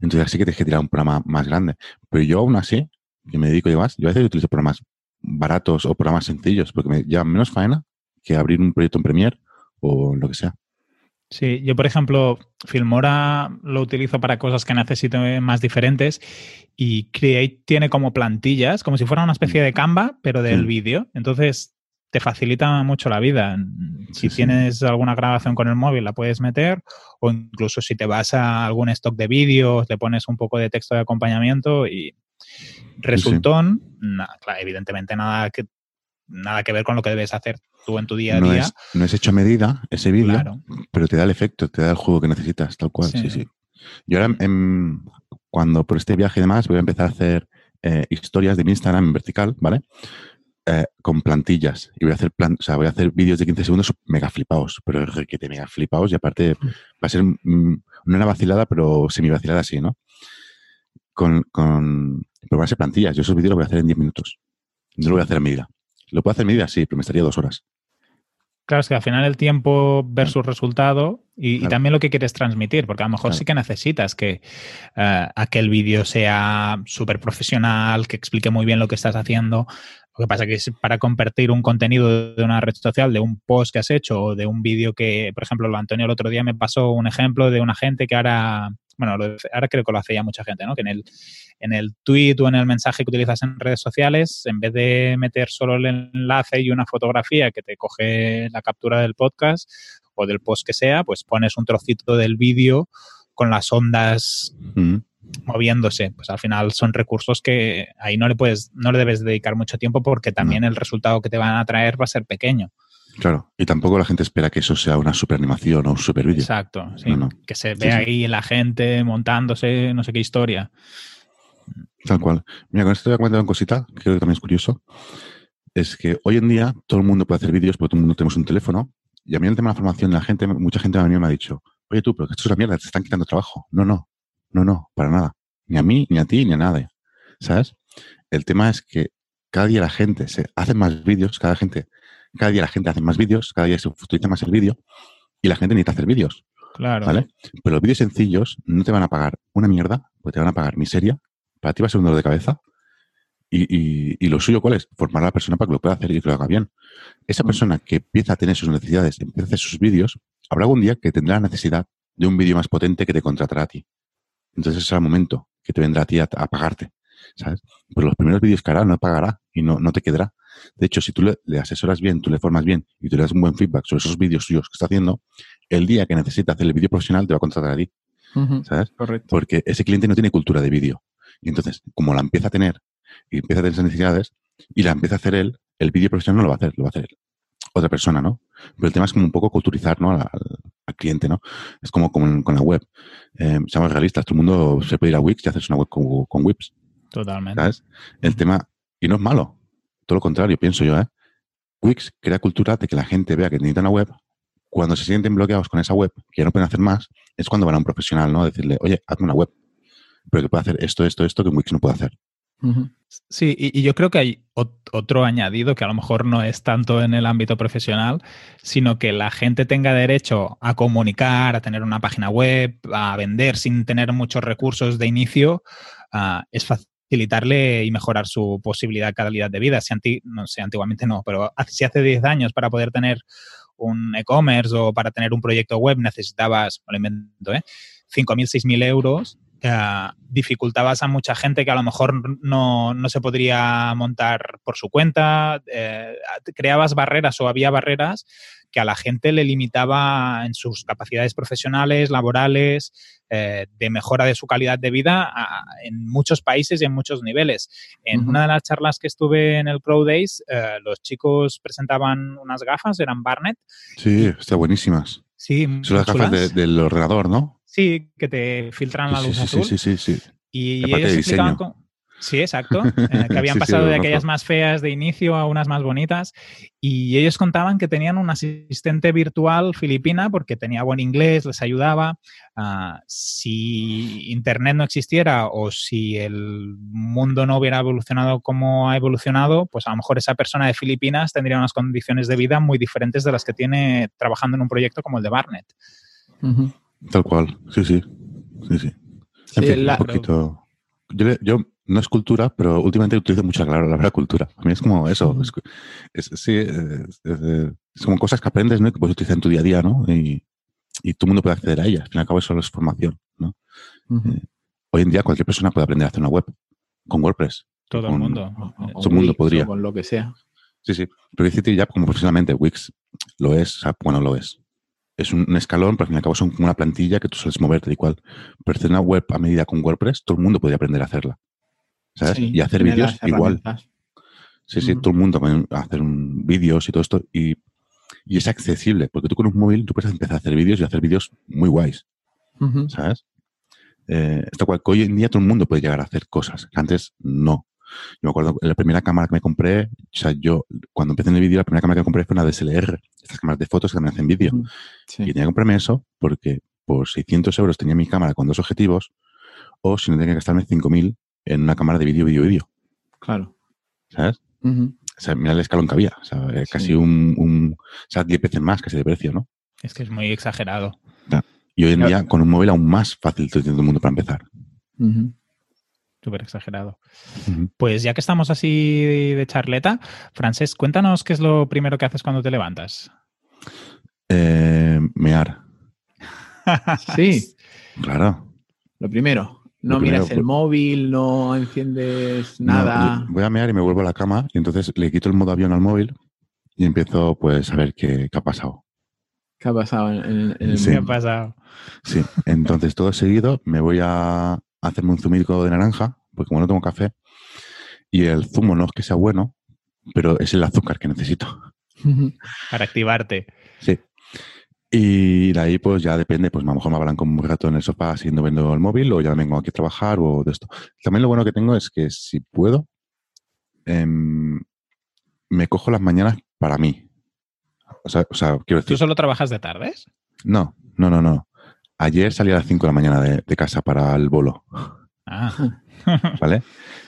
entonces sí que tienes que tirar un programa más grande. Pero yo aún así, que me dedico y demás, yo a veces utilizo programas baratos o programas sencillos porque me llevan menos faena que abrir un proyecto en Premiere o lo que sea. Sí, yo por ejemplo, Filmora lo utilizo para cosas que necesito eh, más diferentes y Create tiene como plantillas, como si fuera una especie de Canva, pero del Sí. vídeo. Entonces te facilita mucho la vida. Si Sí, sí. tienes alguna grabación con el móvil, la puedes meter, o incluso si te vas a algún stock de vídeos, le pones un poco de texto de acompañamiento y resultón, evidentemente nada que, nada que ver con lo que debes hacer tú en tu día a No día. es, no es hecho a medida ese vídeo, Claro. pero te da el efecto, te da el juego que necesitas, tal cual. Sí, Sí. sí. Yo ahora, em, cuando por este viaje y demás, voy a empezar a hacer eh, historias de mi Instagram en vertical, ¿vale? Eh, con plantillas. Y voy a hacer plan, o sea, voy a hacer vídeos de 15 segundos mega flipados, pero requete mega flipados. Y aparte, va a ser mm, no una vacilada, pero semi vacilada así, ¿no? Con, con, pero van a ser plantillas. Yo esos vídeos los voy a hacer en 10 minutos. No lo voy a hacer a medida. Lo puedo hacer a medida, sí, pero me estaría dos horas. Claro, es que al final el tiempo versus resultado Y, también lo que quieres transmitir, porque a lo mejor sí que necesitas que uh, aquel vídeo sea súper profesional, que explique muy bien lo que estás haciendo. Lo que pasa es que para compartir un contenido de una red social, de un post que has hecho o de un vídeo que, por ejemplo, lo Antonio el otro día me pasó un ejemplo de una gente que ahora, bueno, ahora creo que lo hace ya mucha gente, ¿no? Que en el, en el tweet o en el mensaje que utilizas en redes sociales, en vez de meter solo el enlace y una fotografía que te coge la captura del podcast o del post que sea, pues pones un trocito del vídeo con las ondas moviéndose. Pues al final son recursos que ahí no le puedes, no le debes dedicar mucho tiempo porque también el resultado que te van a traer va a ser pequeño. Claro, y tampoco la gente espera que eso sea una super animación o un super vídeo. Exacto, sí. Que se vea ahí la gente montándose, no sé qué historia. Tal cual. Mira, con esto voy a comentar una cosita, que creo que también es curioso. Es que hoy en día todo el mundo puede hacer vídeos porque todo el mundo tenemos un teléfono. Y a mí el tema de la formación, la gente, mucha gente a mí me ha dicho, oye tú, pero esto es una mierda, te están quitando trabajo. No, no, no, no, para nada. Ni a mí, ni a ti, ni a nadie. ¿Sabes? El tema es que cada día la gente se hace más vídeos, cada gente, cada día la gente hace más vídeos, cada día se utiliza más el vídeo y la gente necesita hacer vídeos. Claro. ¿Vale? Pero los vídeos sencillos no te van a pagar una mierda, porque te van a pagar miseria. Para ti va a ser un dolor de cabeza. Y, y, lo suyo, ¿cuál es? Formar a la persona para que lo pueda hacer y que lo haga bien. Esa mm. persona que empieza a tener sus necesidades, empieza a hacer sus vídeos, habrá algún día que tendrá la necesidad de un vídeo más potente que te contratará a ti. Entonces ese será el momento que te vendrá a ti a, pagarte, ¿sabes? Pues los primeros vídeos que hará no pagará y no, no te quedará. De hecho, si tú le, asesoras bien, tú le formas bien y tú le das un buen feedback sobre esos vídeos suyos que está haciendo, el día que necesita hacer el vídeo profesional te va a contratar a ti. ¿Sabes? Correcto. Porque ese cliente no tiene cultura de vídeo. Y entonces, como la empieza a tener y empieza a tener esas necesidades y la empieza a hacer él, el vídeo profesional no lo va a hacer, lo va a hacer otra persona, ¿no? Pero el tema es como un poco culturizar, ¿no? Al, cliente, ¿no? Es como, como con la web. Eh, seamos realistas, todo el mundo se puede ir a Wix y hacerse una web con, con Wix. Totalmente. ¿Sabes? El tema, y no es malo, todo lo contrario, pienso yo, ¿eh? Wix crea cultura de que la gente vea que necesita una web. Cuando se sienten bloqueados con esa web, que ya no pueden hacer más, es cuando van a un profesional, ¿no? A decirle, oye, hazme una web, pero que puede hacer esto, esto, esto que Wix no puede hacer. Sí, y, yo creo que hay otro añadido que a lo mejor no es tanto en el ámbito profesional, sino que la gente tenga derecho a comunicar, a tener una página web, a vender sin tener muchos recursos de inicio, uh, es facilitarle y mejorar su posibilidad calidad de vida. Si no sé, antiguamente no, pero si hace 10 años para poder tener un e-commerce o para tener un proyecto web necesitabas, lo invento, ¿eh? 5.000, 6.000 euros, eh, dificultabas a mucha gente que a lo mejor no, se podría montar por su cuenta, eh, creabas barreras o había barreras que a la gente le limitaba en sus capacidades profesionales, laborales, eh, de mejora de su calidad de vida en muchos países y en muchos niveles. En una de las charlas que estuve en el Crow Days, los chicos presentaban unas gafas, eran Barnett. Sí, están buenísimas. Sí, Son las gafas del ordenador, ¿no? Sí, que te filtran la luz azul. Sí, sí, sí. Y ellos explicaban Sí, exacto. Eh, que habían pasado de aquellas más feas de inicio a unas más bonitas. Y ellos contaban que tenían un asistente virtual filipina porque tenía buen inglés, les ayudaba. Ah, si Internet no existiera o si el mundo no hubiera evolucionado como ha evolucionado, pues a lo mejor esa persona de Filipinas tendría unas condiciones de vida muy diferentes de las que tiene trabajando en un proyecto como el de Barnett. Tal cual, sí, sí. Sí, sí. un poquito. Yo, no es cultura, pero últimamente utilizo mucho la palabra cultura. A mí es como eso. Es, sí, es, como cosas que aprendes, ¿no? Que puedes utilizar en tu día a día, ¿no? Y, y todo el mundo puede acceder a ellas. Al fin y al cabo, eso es formación, ¿no? Eh, hoy en día cualquier persona puede aprender a hacer una web con WordPress. Todo el mundo. Todo el mundo podría. Con lo que sea. Sí, sí. Pero decirte ya como profesionalmente, Wix lo es, bueno, lo es es un, escalón, pero al fin y al cabo son como una plantilla que tú sueles moverte y cual. Pero hacer una web a medida con WordPress, todo el mundo podría aprender a hacerla. ¿Sabes? y hacer vídeos igual. Sí, sí, todo el mundo puede hacer vídeos y todo esto. Y, es accesible, porque tú con un móvil tú puedes empezar a hacer vídeos y hacer vídeos muy guays. ¿Sabes? Eh, esto cual que hoy en día todo el mundo puede llegar a hacer cosas. Antes no. Yo me acuerdo, la primera cámara que me compré, o sea, yo cuando empecé en el vídeo, la primera cámara que compré fue una DSLR, estas cámaras de fotos que también hacen vídeo. Y tenía que comprarme eso porque por 600 euros tenía mi cámara con dos objetivos o si no tenía que gastarme 5.000 en una cámara de vídeo, vídeo, vídeo. Claro. ¿Sabes? O sea, mira el escalón que había. O sea, casi un, un, o sea, 10 veces más casi de precio, ¿no? Es que es muy exagerado. Y hoy en Claro. día, con un móvil aún más fácil todo el mundo para empezar. Ujú. Súper exagerado. Pues ya que estamos así de charleta, Francés, cuéntanos qué es lo primero que haces cuando te levantas. Eh, mear, Sí, claro. lo primero. No primero, miras el móvil, no enciendes nada. voy a mear y me vuelvo a la cama y entonces le quito el modo avión al móvil y empiezo pues a ver qué, qué ha pasado. ¿Qué ha pasado en, en- en el Sí. ¿Qué ha móvil? pasado? Sí, entonces todo seguido me voy a hacerme un zumico de naranja, porque como no tomo café, y el zumo no es que sea bueno, pero es el azúcar que necesito. Para activarte. Sí. Y de ahí pues ya depende, pues a lo mejor me hablan como un rato en el sofá siguiendo viendo el móvil o ya vengo aquí a trabajar o de esto. También lo bueno que tengo es que si puedo, em, me cojo las mañanas para mí. O sea, o sea, quiero ¿Tú decir, solo trabajas de tardes? no, no, no, no. Ayer salí a las 5 de la mañana de, de casa para el bolo. Ah. ¿vale?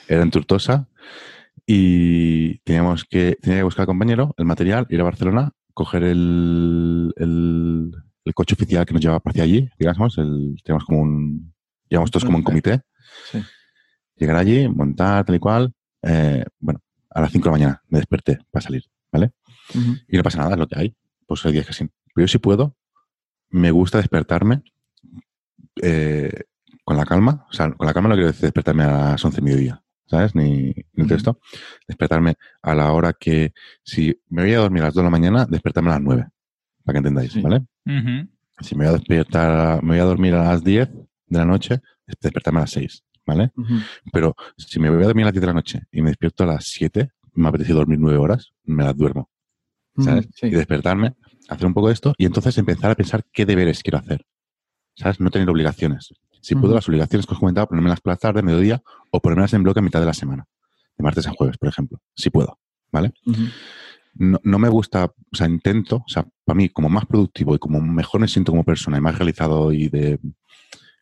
Era en Tortosa y teníamos que, tenía que buscar al compañero, el material, ir a Barcelona, coger el, el, el coche oficial que nos llevaba hacia allí, digamos, el, teníamos como un, llevamos todos como un comité, Sí. llegar allí, montar, tal y cual, eh, bueno, a las 5 de la mañana me desperté para salir, ¿vale? Y no pasa nada, es lo que hay, pues hay días que sí. Pero yo si puedo, me gusta despertarme eh, con la calma, o sea, con la calma no quiero decir despertarme a las 11 de mediodía, ¿sabes? Ni, ni Ujú. esto. Despertarme a la hora que, si me voy a dormir a las 2 de la mañana, despertarme a las 9, para que entendáis, Sí. ¿vale? Si me voy a despertar, me voy a dormir a las 10 de la noche, despertarme a las 6, ¿vale? Pero si me voy a dormir a las 10 de la noche y me despierto a las 7, me ha apetecido dormir 9 horas, me las duermo. ¿sabes? Sí. Y despertarme, hacer un poco de esto y entonces empezar a pensar qué deberes quiero hacer. ¿Sabes? No tener obligaciones. Si puedo, las obligaciones que os comentaba, ponérmelas por la tarde, mediodía, o ponérmelas en bloque a mitad de la semana. De martes a jueves, por ejemplo. Si puedo. ¿Vale? No, no me gusta, o sea, intento, o sea, para mí, como más productivo y como mejor me siento como persona y más realizado y de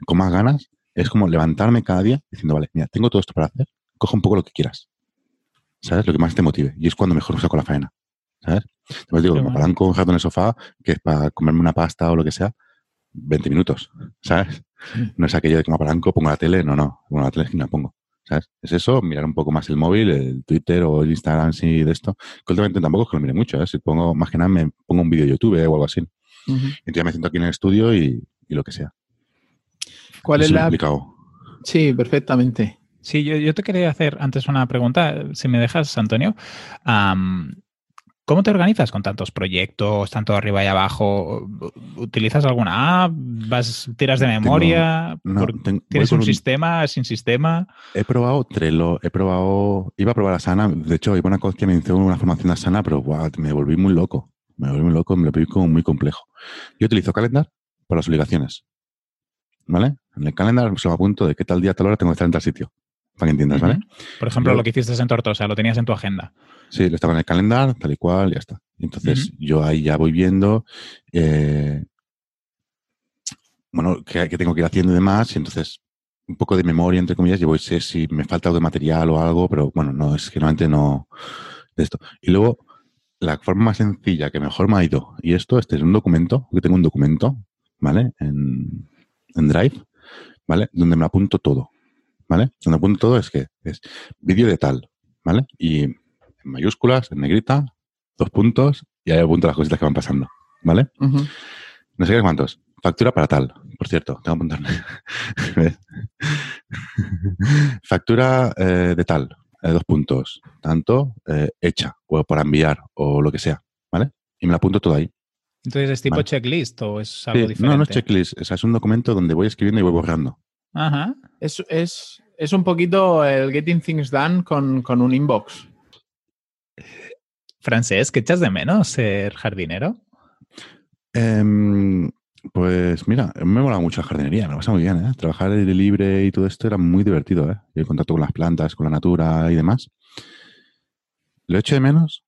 con más ganas, es como levantarme cada día diciendo, vale, mira, tengo todo esto para hacer, coge un poco lo que quieras. ¿Sabes? Lo que más te motive. Y es cuando mejor saco la faena. ¿Sabes? Entonces digo, Qué me apalanco un rato en el sofá, que es para comerme una pasta o lo que sea, 20 minutos, ¿sabes? No es aquello de que me apalanco, pongo la tele, no, no, pongo la tele es que no la pongo, ¿sabes? Es eso, mirar un poco más el móvil, el Twitter o el Instagram, sí, de esto. Que últimamente tampoco es que lo mire mucho, ¿eh? Si pongo, más que nada me pongo un vídeo de YouTube o algo así. Entonces ya me siento aquí en el estudio y, y lo que sea. ¿Cuál es Eso la...? explicado. Sí, perfectamente. Sí, yo, yo te quería hacer antes una pregunta, si me dejas, Antonio. Am, ¿Cómo te organizas con tantos proyectos, tanto arriba y abajo? ¿Utilizas alguna app? ¿Vas, ¿Tiras de Tengo- memoria? no, ¿Por- ten- voy ¿Tienes un un- sistema, sin sistema? He probado Trello, he probado, iba a probar Asana, de hecho iba una cosa que me hizo una formación de Asana, pero me volví muy loco, me volví muy loco, me lo vi como muy complejo. Yo utilizo Calendar para las obligaciones, ¿vale? En el Calendar se me apunto de qué tal día, tal hora tengo que estar en tal sitio, para que entiendas, ¿vale? Por ejemplo, Yo- lo que hiciste en Tortosa, lo tenías en tu agenda. Sí, lo estaba en el calendar, tal y cual, ya está. Entonces yo ahí ya voy viendo, eh, bueno, qué, qué tengo que ir haciendo y demás, y entonces un poco de memoria, entre comillas, yo voy sé si me falta algo de material o algo, pero bueno, no, es que normalmente no de esto. Y luego, la forma más sencilla que mejor me ha ido, y esto, este es un documento, que tengo un documento, ¿vale? En, en Drive, ¿vale? Donde me apunto todo, ¿vale? Donde apunto todo es que es vídeo de tal, ¿vale? Y en mayúsculas, en negrita, dos puntos, y ahí apunto las cositas que van pasando, ¿vale? No sé qué cuántos. Factura para tal. Por cierto, tengo que apuntarme. Factura eh, de tal. eh, dos puntos. Tanto eh, hecha o para enviar o lo que sea. ¿Vale? Y me la apunto todo ahí. Entonces, ¿es tipo Vale. checklist o es algo Sí, diferente? no, no es checklist. O sea, es un documento donde voy escribiendo y voy borrando. Ajá. Es, es, es un poquito el Getting Things Done con, con un inbox. Francés, ¿qué echas de menos ser jardinero? Em, pues mira, me mola mucho la jardinería, me lo pasa muy bien, ¿eh? Trabajar aire libre y todo esto era muy divertido, ¿eh? Y el contacto con las plantas, con la natura y demás. Lo echo de menos,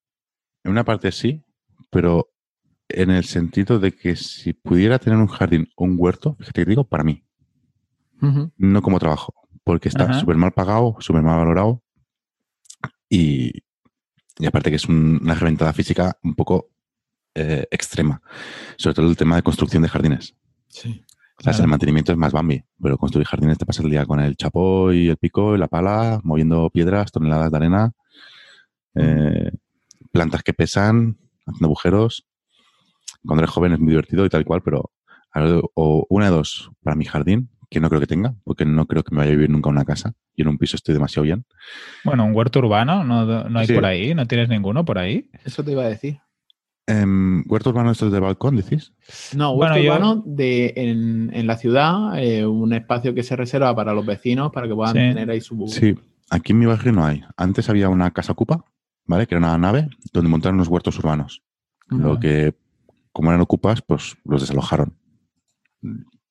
en una parte sí, pero en el sentido de que si pudiera tener un jardín o un huerto, fíjate que digo, para mí, No como trabajo, porque está Ajá. súper mal pagado, súper mal valorado y, y aparte que es un- una reventada física un poco eh, extrema, sobre todo el tema de construcción de jardines. Sí. O sea, Claro. el mantenimiento es más Bambi, pero construir jardines te pasas el día con el chapó y el pico y la pala, moviendo piedras, toneladas de arena, eh, plantas que pesan, haciendo agujeros. Cuando eres joven es muy divertido y tal y cual, pero o una de dos para mi jardín, que no creo que tenga, porque no creo que me vaya a vivir nunca a una casa. Y en un piso estoy demasiado bien. Bueno, un huerto urbano, no, no hay Sí. por ahí, no tienes ninguno por ahí. Eso te iba a decir. Em, ¿Huerto urbano estos de balcón, decís? No, Bueno, huerto yo- urbano de, en, en la ciudad, eh, un espacio que se reserva para los vecinos para que puedan Sí. tener ahí su... Sí, aquí en mi barrio no hay. Antes había una casa ocupa, ¿vale? Que era una nave donde montaron unos huertos urbanos. Lo que, como eran ocupas, pues los desalojaron.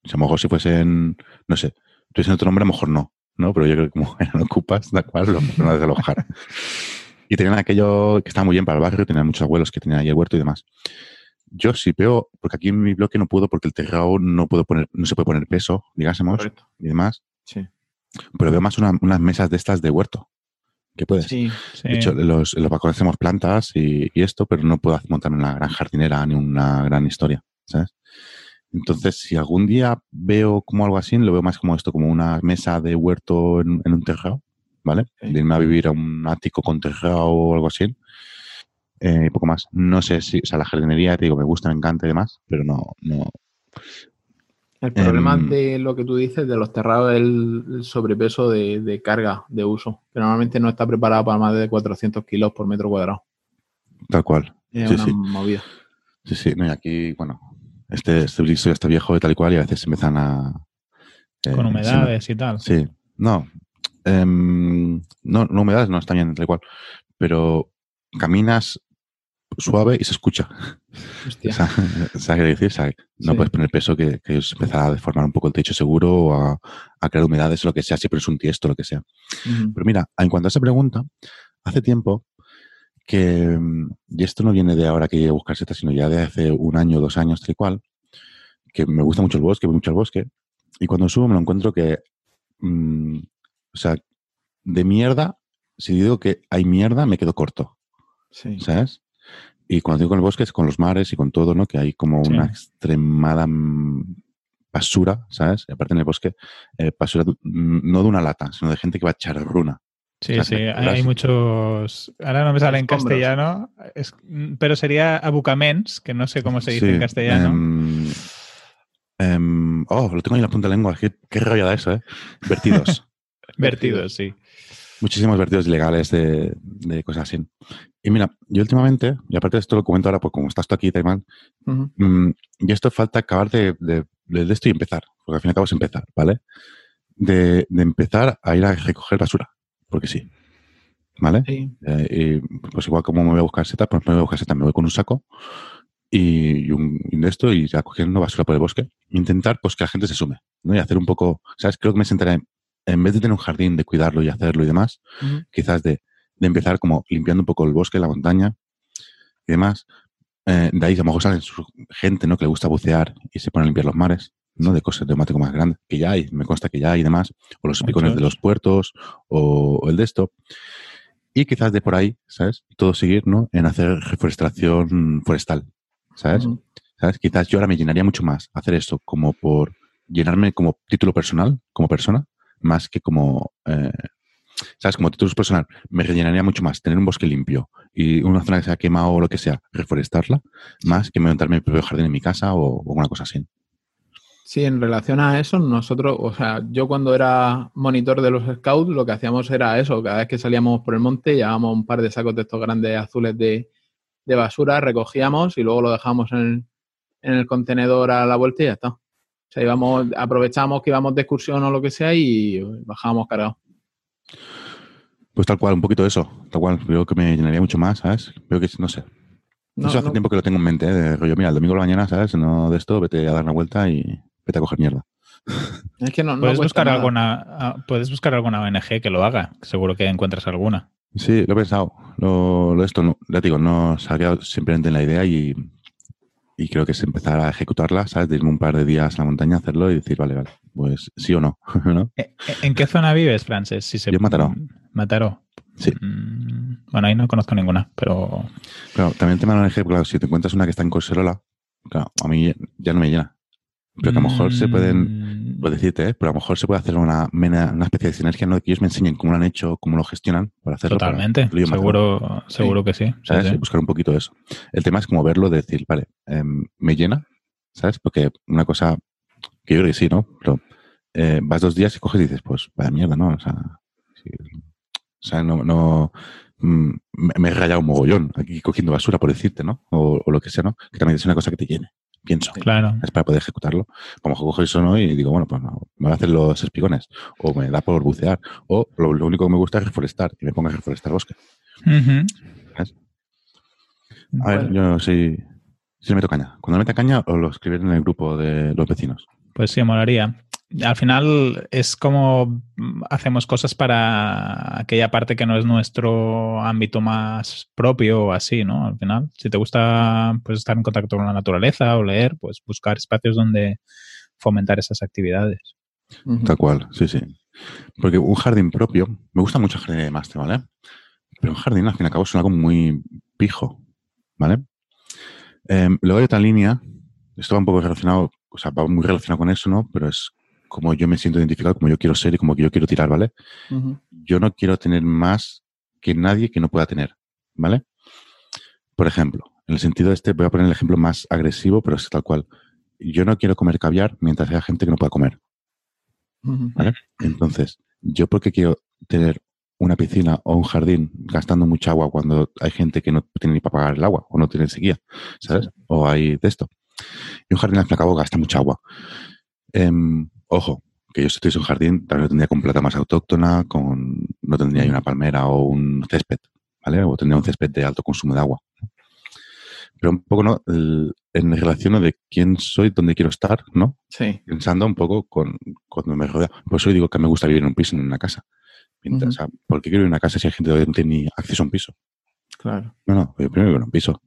Si a lo mejor si fuesen, no sé, tuviesen otro nombre, a lo mejor no, ¿no? Pero yo creo que como eran ocupas, da cual, lo fueron a desalojar. y tenían aquello que estaba muy bien para el barrio, tenían muchos abuelos que tenían ahí el huerto y demás. Yo sí veo, porque aquí en mi bloque no puedo, porque el terrado no puedo poner, no se puede poner peso, digásemos, Correcto. y demás, Sí. pero veo más una- unas mesas de estas de huerto. que puedes? Sí. Sí. De hecho, los, los balcones tenemos plantas y, y esto, pero no puedo montar una gran jardinera ni una gran historia, ¿sabes? Entonces, si algún día veo como algo así, lo veo más como esto, como una mesa de huerto en, en un tejado, ¿vale? Sí. De irme a vivir a un ático con tejado o algo así. Eh, y poco más. No sé si, o sea, la jardinería, te digo, me gusta, me encanta y demás, pero no, no. El problema Em, de lo que tú dices de los terrados es el, el sobrepeso de, de carga, de uso, que normalmente no está preparado para más de 400 kilos por metro cuadrado. Tal cual. Es Sí, una sí. movida. Sí, sí. No, y aquí, bueno, este, este ya está viejo y tal y cual, y a veces empiezan a. eh, Con se humedades y tal. Sí, no. Em, no, no humedades no está bien, tal cual. Pero caminas suave y se escucha. Hostia. O sea, ¿Sabes qué decir? O sea, no Sí. puedes poner peso que, que empezar a deformar un poco el techo seguro o a, a crear humedades o lo que sea, siempre es un tiesto, lo que sea. Pero mira, en cuanto a esa pregunta, hace tiempo que, mm, y esto no viene de ahora que llegué a buscar setas, sino ya de hace un año, dos años, tal y cual, que me gusta mucho el bosque, voy mucho al bosque, y cuando subo me lo encuentro que, mm, o sea, de mierda, si digo que hay mierda, me quedo corto, Sí. ¿sabes? Y cuando digo con el bosque es con los mares y con todo, ¿no? Que hay como Sí. una extremada mm, basura, ¿sabes? Y aparte en el bosque, eh, basura no de una lata, sino de gente que va a echar runa. Sí, sí, hay, muchos. Ahora no me sale en castellano, es- pero sería abocaments, que no sé cómo se dice en castellano. em, em, oh, lo tengo ahí en la punta de lengua. Qué, qué rayada eso, ¿eh? Vertidos. Vertidos, sí. Muchísimos vertidos ilegales de, de cosas así. Y mira, yo últimamente, y aparte de esto lo comento ahora, pues como estás tú aquí, Taiman, Ujú. mm, y esto falta acabar de, de, de esto y empezar, porque al fin y al cabo es empezar, ¿vale? De, de empezar a ir a recoger basura, porque sí, ¿vale? Sí. Eh, y pues igual como me voy a buscar setas, pues me voy a buscar setas, me voy con un saco y, y un y de esto y ya cogiendo basura por el bosque. Intentar pues que la gente se sume, ¿no? Y hacer un poco, ¿sabes? Creo que me sentaré, en vez de tener un jardín, de cuidarlo y hacerlo y demás, quizás de, de empezar como limpiando un poco el bosque, la montaña y demás. Eh, de ahí a lo mejor salen su- gente, ¿no? Que le gusta bucear y se pone a limpiar los mares, ¿no? De cosas de neumático más grandes, que ya hay, me consta que ya hay y demás. O los picones de los puertos o, o el de esto. Y quizás de por ahí, ¿sabes? Todo seguir, ¿no? En hacer reforestación forestal, ¿sabes? ¿Sabes? Quizás yo ahora me llenaría mucho más hacer esto como por llenarme como título personal, como persona, más que como, eh, ¿sabes? Como título personal. Me rellenaría mucho más tener un bosque limpio y una zona que se ha quemado o lo que sea, reforestarla, más que montarme mi propio jardín en mi casa o, o una cosa así. Sí, en relación a eso, nosotros, o sea, yo cuando era monitor de los scouts, lo que hacíamos era eso, cada vez que salíamos por el monte, llevábamos un par de sacos de estos grandes azules de, de basura, recogíamos y luego lo dejábamos en el, en el contenedor a la vuelta y ya está. O sea, íbamos, aprovechábamos que íbamos de excursión o lo que sea y bajábamos cargados. Pues tal cual, un poquito de eso. Tal cual, creo que me llenaría mucho más, ¿sabes? Creo que, no sé. No, eso hace no- tiempo que lo tengo en mente, ¿eh? De rollo, mira, el domingo por la mañana, ¿sabes? No de esto, vete a dar una vuelta y vete a coger mierda. es que no, no Puedes buscar nada. alguna, ah, puedes buscar alguna ONG que lo haga. Seguro que encuentras alguna. Sí, lo he pensado. Lo, lo esto, no, ya digo, no se ha quedado simplemente en la idea y, y creo que es empezar a ejecutarla, ¿sabes? De irme un par de días a la montaña a hacerlo y decir, vale, vale, pues sí o no, ¿no? ¿E- ¿En qué zona vives, Frances? Si se... Yo Mataró. Mataró. Sí. Mm, Bueno, ahí no conozco ninguna, pero Claro, también el tema de la ONG, claro, si te encuentras una que está en Corserola, claro, a mí ya no me llena. Pero que a lo mejor se pueden, puedo decirte, ¿eh? pero a lo mejor se puede hacer una, una especie de sinergia, ¿no? Que ellos me enseñen cómo lo han hecho, cómo lo gestionan para hacerlo. para Totalmente, hacerlo seguro, seguro que sí. ¿sabes? sí. Buscar un poquito eso. El tema es como verlo, de decir, vale, em, me llena, ¿sabes? Porque una cosa que yo creo que sí, ¿no? Pero eh, vas dos días y coges y dices, pues vaya mierda, ¿no? O sea, o sea no, no mm, me, me he rayado un mogollón aquí cogiendo basura, por decirte, ¿no? O, o lo que sea, ¿no? Que también es una cosa que te llene, pienso. Claro. Es para poder ejecutarlo. Mejor cojo eso, ¿no? Y digo, bueno, pues no, me voy a hacer los espigones. O me da por bucear. O lo, lo único que me gusta es reforestar. Y me pongo a reforestar bosque. A ver, yo sí, sí meto caña. Cuando le meta caña, os lo escribiré en el grupo de los vecinos. Pues sí, molaría. Al final es como hacemos cosas para aquella parte que no es nuestro ámbito más propio o así, ¿no? Al final, si te gusta pues, estar en contacto con la naturaleza o leer, pues buscar espacios donde fomentar esas actividades. Tal cual, sí, sí. Porque un jardín propio, me gusta mucho el jardín de máster, ¿vale? Pero un jardín, al fin y al cabo, es algo muy pijo, ¿vale? Em, luego hay otra línea, esto va un poco relacionado, o sea, va muy relacionado con eso, ¿no? Pero es como yo me siento identificado, como yo quiero ser y como que yo quiero tirar, ¿vale? Yo no quiero tener más que nadie que no pueda tener, ¿vale? Por ejemplo, en el sentido de este, voy a poner el ejemplo más agresivo, pero es tal cual. Yo no quiero comer caviar mientras haya gente que no pueda comer. ¿vale? Entonces, yo porque quiero tener una piscina o un jardín gastando mucha agua cuando hay gente que no tiene ni para pagar el agua o no tiene sequía, ¿sabes? Sí. O hay de esto. Y un jardín al fin y al cabo gasta mucha agua. Em, ojo, que yo si tuviese un jardín también lo tendría con plata más autóctona, con no tendría una palmera o un césped, ¿vale? O tendría un césped de alto consumo de agua. Pero un poco, ¿no? El- en relación de quién soy, dónde quiero estar, ¿no? Sí. Pensando un poco con cuando me rodea. Por eso digo que me gusta vivir en un piso, en una casa. Mientras- Ujú. o sea, ¿Por qué quiero vivir en una casa si hay gente que no tiene ni acceso a un piso? Claro. No, no, yo primero vivo en un piso.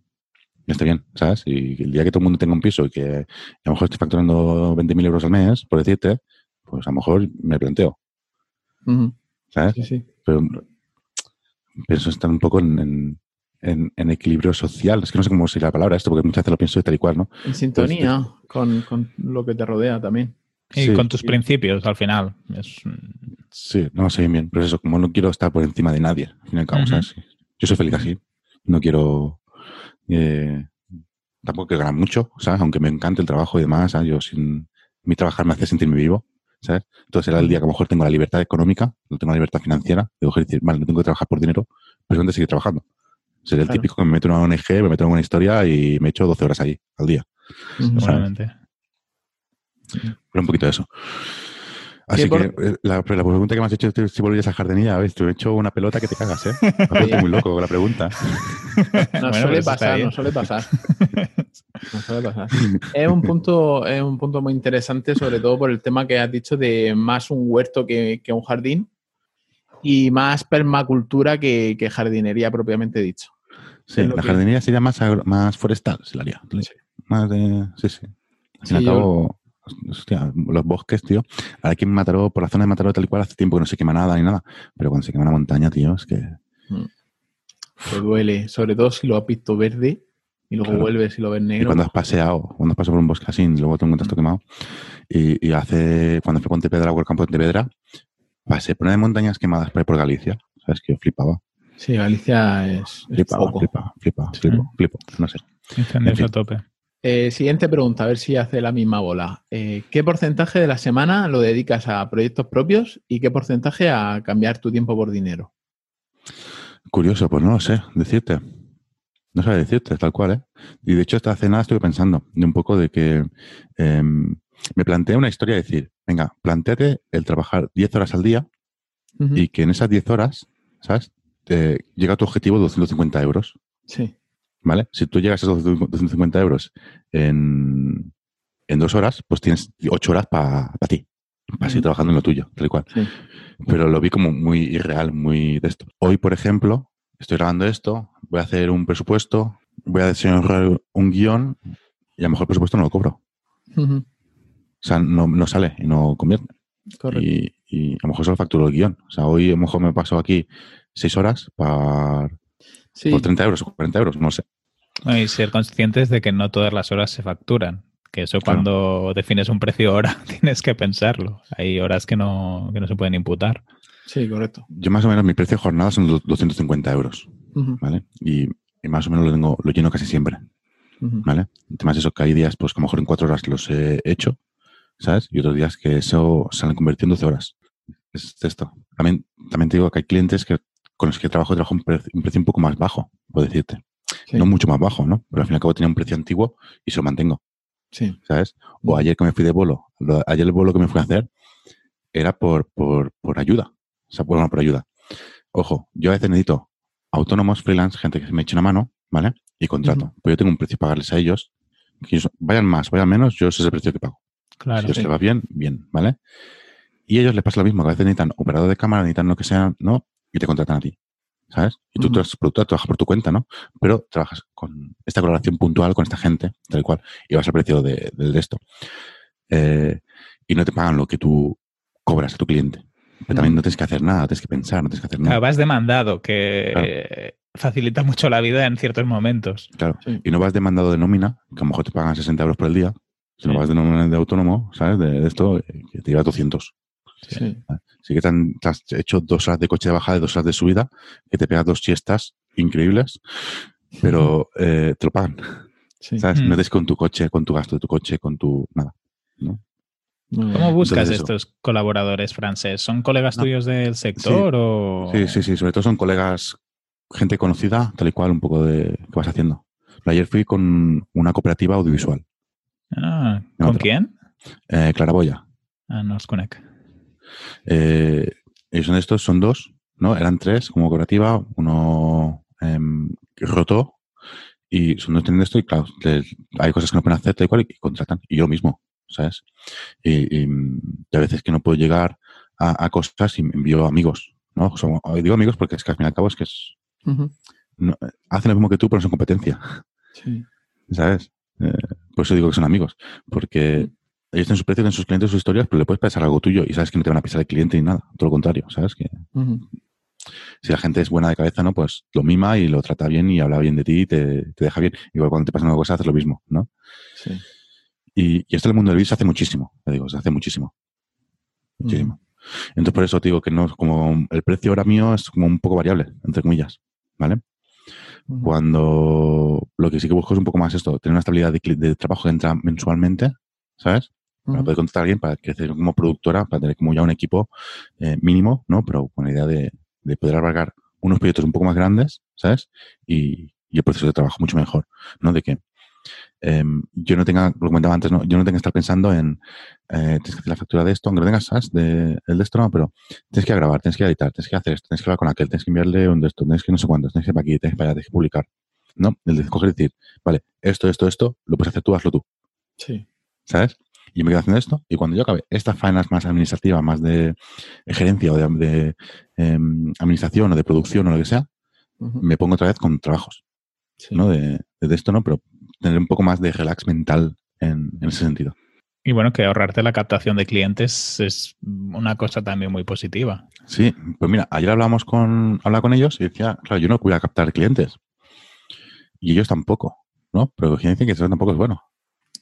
Ya está bien, ¿sabes? Y el día que todo el mundo tenga un piso y que a lo mejor estoy facturando 20.000 euros al mes, por decirte, pues a lo mejor me planteo. ¿sabes? Sí, sí. Pero pienso estar un poco en, en- en- en equilibrio social. Es que no sé cómo sería la palabra esto, porque muchas veces lo pienso de tal y cual, ¿no? En sintonía con, con lo que te rodea también. Y Sí. con tus principios al final. Es, Sí, no sé bien, pero eso, como no quiero estar por encima de nadie, al fin y al cabo. ¿sabes? Yo soy feliz así. No quiero. Eh, tampoco quiero ganar mucho, ¿sabes? Aunque me encante el trabajo y demás, ¿sabes? Yo sin. Mi trabajar me hace sentirme vivo, ¿sabes? Entonces será el día que a lo mejor tengo la libertad económica, no tengo la libertad financiera, de coger y decir, vale, no tengo que trabajar por dinero, pero ¿dónde seguir trabajando? Sería el Claro. típico que me meto en una ONG, me meto en una historia y me echo 12 horas ahí al día. Seguramente. Pero un poquito de eso. Así ¿Qué por- que eh, la, la pregunta que me has hecho es si volvías a jardinilla, ¿ves? Te he hecho una pelota que te cagas, ¿eh? Muy loco con la pregunta. Nos Bueno, suele pues está pasar, nos suele pasar. Nos suele pasar. Es un punto, es un punto muy interesante, sobre todo por el tema que has dicho de más un huerto que, que un jardín y más permacultura que, que jardinería propiamente dicho. Sí, la que- jardinería sería más, agro- más forestal, se la haría. Más de. Sí, sí. Al fin y al Sí, yo- cabo, hostia, los bosques, tío. Ahora aquí en Mataró, por la zona de Mataró, tal y cual, hace tiempo que no se quema nada ni nada. Pero cuando se quema una montaña, tío, es que. Te duele, sobre todo si lo has visto verde y luego Claro. vuelves y lo ves Y negro. cuando has paseado, cuando has pasado por un bosque así, y luego te encuentras todo quemado. Y, y hace. Cuando fui a Pontevedra o al campo de Pontevedra, pasé por una de montañas quemadas por Galicia. ¿Sabes? Que yo flipaba. Sí, Galicia es, es Flipaba, foco. flipaba, flipaba, flipo, flipo. No sé. Incendios En fin. a tope. Eh, siguiente pregunta, a ver si hace la misma bola. Eh, ¿Qué porcentaje de la semana lo dedicas a proyectos propios y qué porcentaje a cambiar tu tiempo por dinero? Curioso, pues no lo sé, decirte. No sé decirte, tal cual, ¿eh? Y de hecho, esta hace nada estuve pensando de un poco de que em, me planteé una historia de decir, venga, planteate el trabajar 10 horas al día y que en esas 10 horas, ¿sabes? Te llega a tu objetivo de 250 euros, Sí. ¿Vale? Si tú llegas a esos 250 euros en, en dos horas, pues tienes 8 horas para ti, para seguir trabajando en lo tuyo, tal y cual Sí. pero lo vi como muy irreal, muy de esto. Hoy, por ejemplo, estoy grabando esto, voy a hacer un presupuesto, voy a diseñar un guion y a lo mejor el presupuesto no lo cobro. O sea, no, no sale y no convierte. Correcto. Y, y a lo mejor solo facturo el guion. O sea, hoy a lo mejor me paso aquí seis horas para, Sí, por 30 euros o 40 euros, no sé. Y ser conscientes de que no todas las horas se facturan. Que eso cuando defines un precio hora tienes que pensarlo. Hay horas que no, que no se pueden imputar. Sí, correcto. Yo más o menos mi precio de jornada son 250 euros, ¿vale? Y, y más o menos lo tengo, lo lleno casi siempre. ¿vale? Además eso que hay días, pues que a lo mejor en cuatro horas los he hecho, ¿sabes? Y otros días que eso se han convertido en 12 horas. Es esto. También, también te digo que hay clientes que con los que trabajo, trabajo un precio, un precio un poco más bajo, puedo decirte. Sí, No mucho más bajo, ¿no? Pero al fin y al cabo tenía un precio antiguo y se lo mantengo, sí. ¿sabes? O ayer que me fui de bolo, lo- ayer el bolo que me fui a hacer era por, por, por ayuda. O sea, bueno, por ayuda. Ojo, yo a veces necesito autónomos, freelance, gente que me eche una mano, ¿vale? Y contrato. Ujú. Pues yo tengo un precio para pagarles a ellos. Que ellos vayan más, vayan menos, yo ese es el precio que pago. Claro. si ellos sí. les va bien, bien, ¿vale? Y a ellos les pasa lo mismo, que a veces necesitan operador de cámara, necesitan lo que sea, ¿no? Y te contratan a ti, ¿sabes? Y tú, Ujú. tú eres productor, trabajas por tu cuenta, ¿no? Pero trabajas con esta colaboración puntual con esta gente, tal cual, y vas al precio de, del de esto. Eh, y no te pagan lo que tú cobras a tu cliente. Pero también no tienes que hacer nada, tienes que pensar, no tienes que hacer nada. Claro, vas demandado, que Claro. eh, facilita mucho la vida en ciertos momentos. Claro. Sí. Y no vas demandado de nómina, que a lo mejor te pagan 60 euros por el día, sino Sí. vas de nómina de autónomo, ¿sabes? De, de esto, eh, que te lleva 200. Sí. Sí que te, han- te has hecho dos horas de coche de bajada y dos horas de subida, que te pegas dos siestas increíbles, pero eh, te lo pagan, Sí. ¿sabes? Mm. No con tu coche, con tu gasto de tu coche, con tu nada. ¿Cómo buscas Entonces eso. estos colaboradores, Frances? ¿Son colegas No. tuyos del sector o...? Sí, sí, sí, sobre todo son colegas, gente conocida, tal y cual, un poco de qué vas haciendo. Ayer fui con una cooperativa audiovisual, Ah, ¿Con quién? eh, Claraboya. Ah, no os conecto. Eh, ellos son estos, son dos, ¿no? Eran tres como cooperativa, uno em, rotó y son dos teniendo esto y claro, les- hay cosas que no pueden hacer tal y cual y, contratan. Y yo mismo, ¿sabes? Y, y, y a veces que no puedo llegar a, a cosas y me envío amigos, ¿no? O sea, digo amigos porque es que al fin y al cabo es que es, Ujú. no- hacen lo mismo que tú pero no son competencia, Sí. ¿sabes? Eh, por eso digo que son amigos, porque ellos tienen su precio, tienen sus clientes, sus historias, pero le puedes pasar algo tuyo y sabes que no te van a pisar el cliente ni nada, todo lo contrario, ¿sabes? Que si la gente es buena de cabeza, ¿no? Pues lo mima y lo trata bien y habla bien de ti y te, te deja bien. Igual cuando te pasa una cosa haces lo mismo, ¿no? Sí. Y, y esto en el mundo del se hace muchísimo, te digo, se hace muchísimo. Muchísimo. Entonces por eso te digo que no, como el precio ahora mío es como un poco variable, entre comillas, ¿vale? Cuando lo que sí que busco es un poco más esto, tener una estabilidad de trabajo que entra mensualmente, ¿sabes? Para Ujú. poder contratar a alguien, para crecer como productora, para tener como ya un equipo eh, mínimo, ¿no? Pero con la idea de, de poder abarcar unos proyectos un poco más grandes, ¿sabes? Y, y el proceso de trabajo mucho mejor, ¿no? De que em, yo no tenga, lo comentaba antes, ¿no? Yo no tenga que estar pensando en, eh, tienes que hacer la factura de esto, aunque lo tengas, ¿sabes? De, el de esto, no, pero tienes que grabar, tienes que editar, tienes que hacer esto, tienes que hablar con aquel, tienes que enviarle un de esto, tienes que no sé cuántos, tienes que ir para aquí, tienes que para allá, tienes que publicar, ¿no? El de coger y decir, vale, esto, esto, esto, lo puedes hacer tú, hazlo tú. Sí. ¿sabes? Y yo me quedo haciendo esto y cuando yo acabe estas faenas más administrativas, más de gerencia o de, de, em, administración o de producción o lo que sea, me pongo otra vez con trabajos, Sí. ¿no? De, de esto, ¿no? Pero tener un poco más de relax mental en, en ese sentido. Y bueno, que ahorrarte la captación de clientes es una cosa también muy positiva. Sí, pues mira, ayer hablamos con, hablaba con ellos y decía, claro, yo no voy a captar clientes. Y ellos tampoco, ¿no? Pero dicen que eso tampoco es bueno.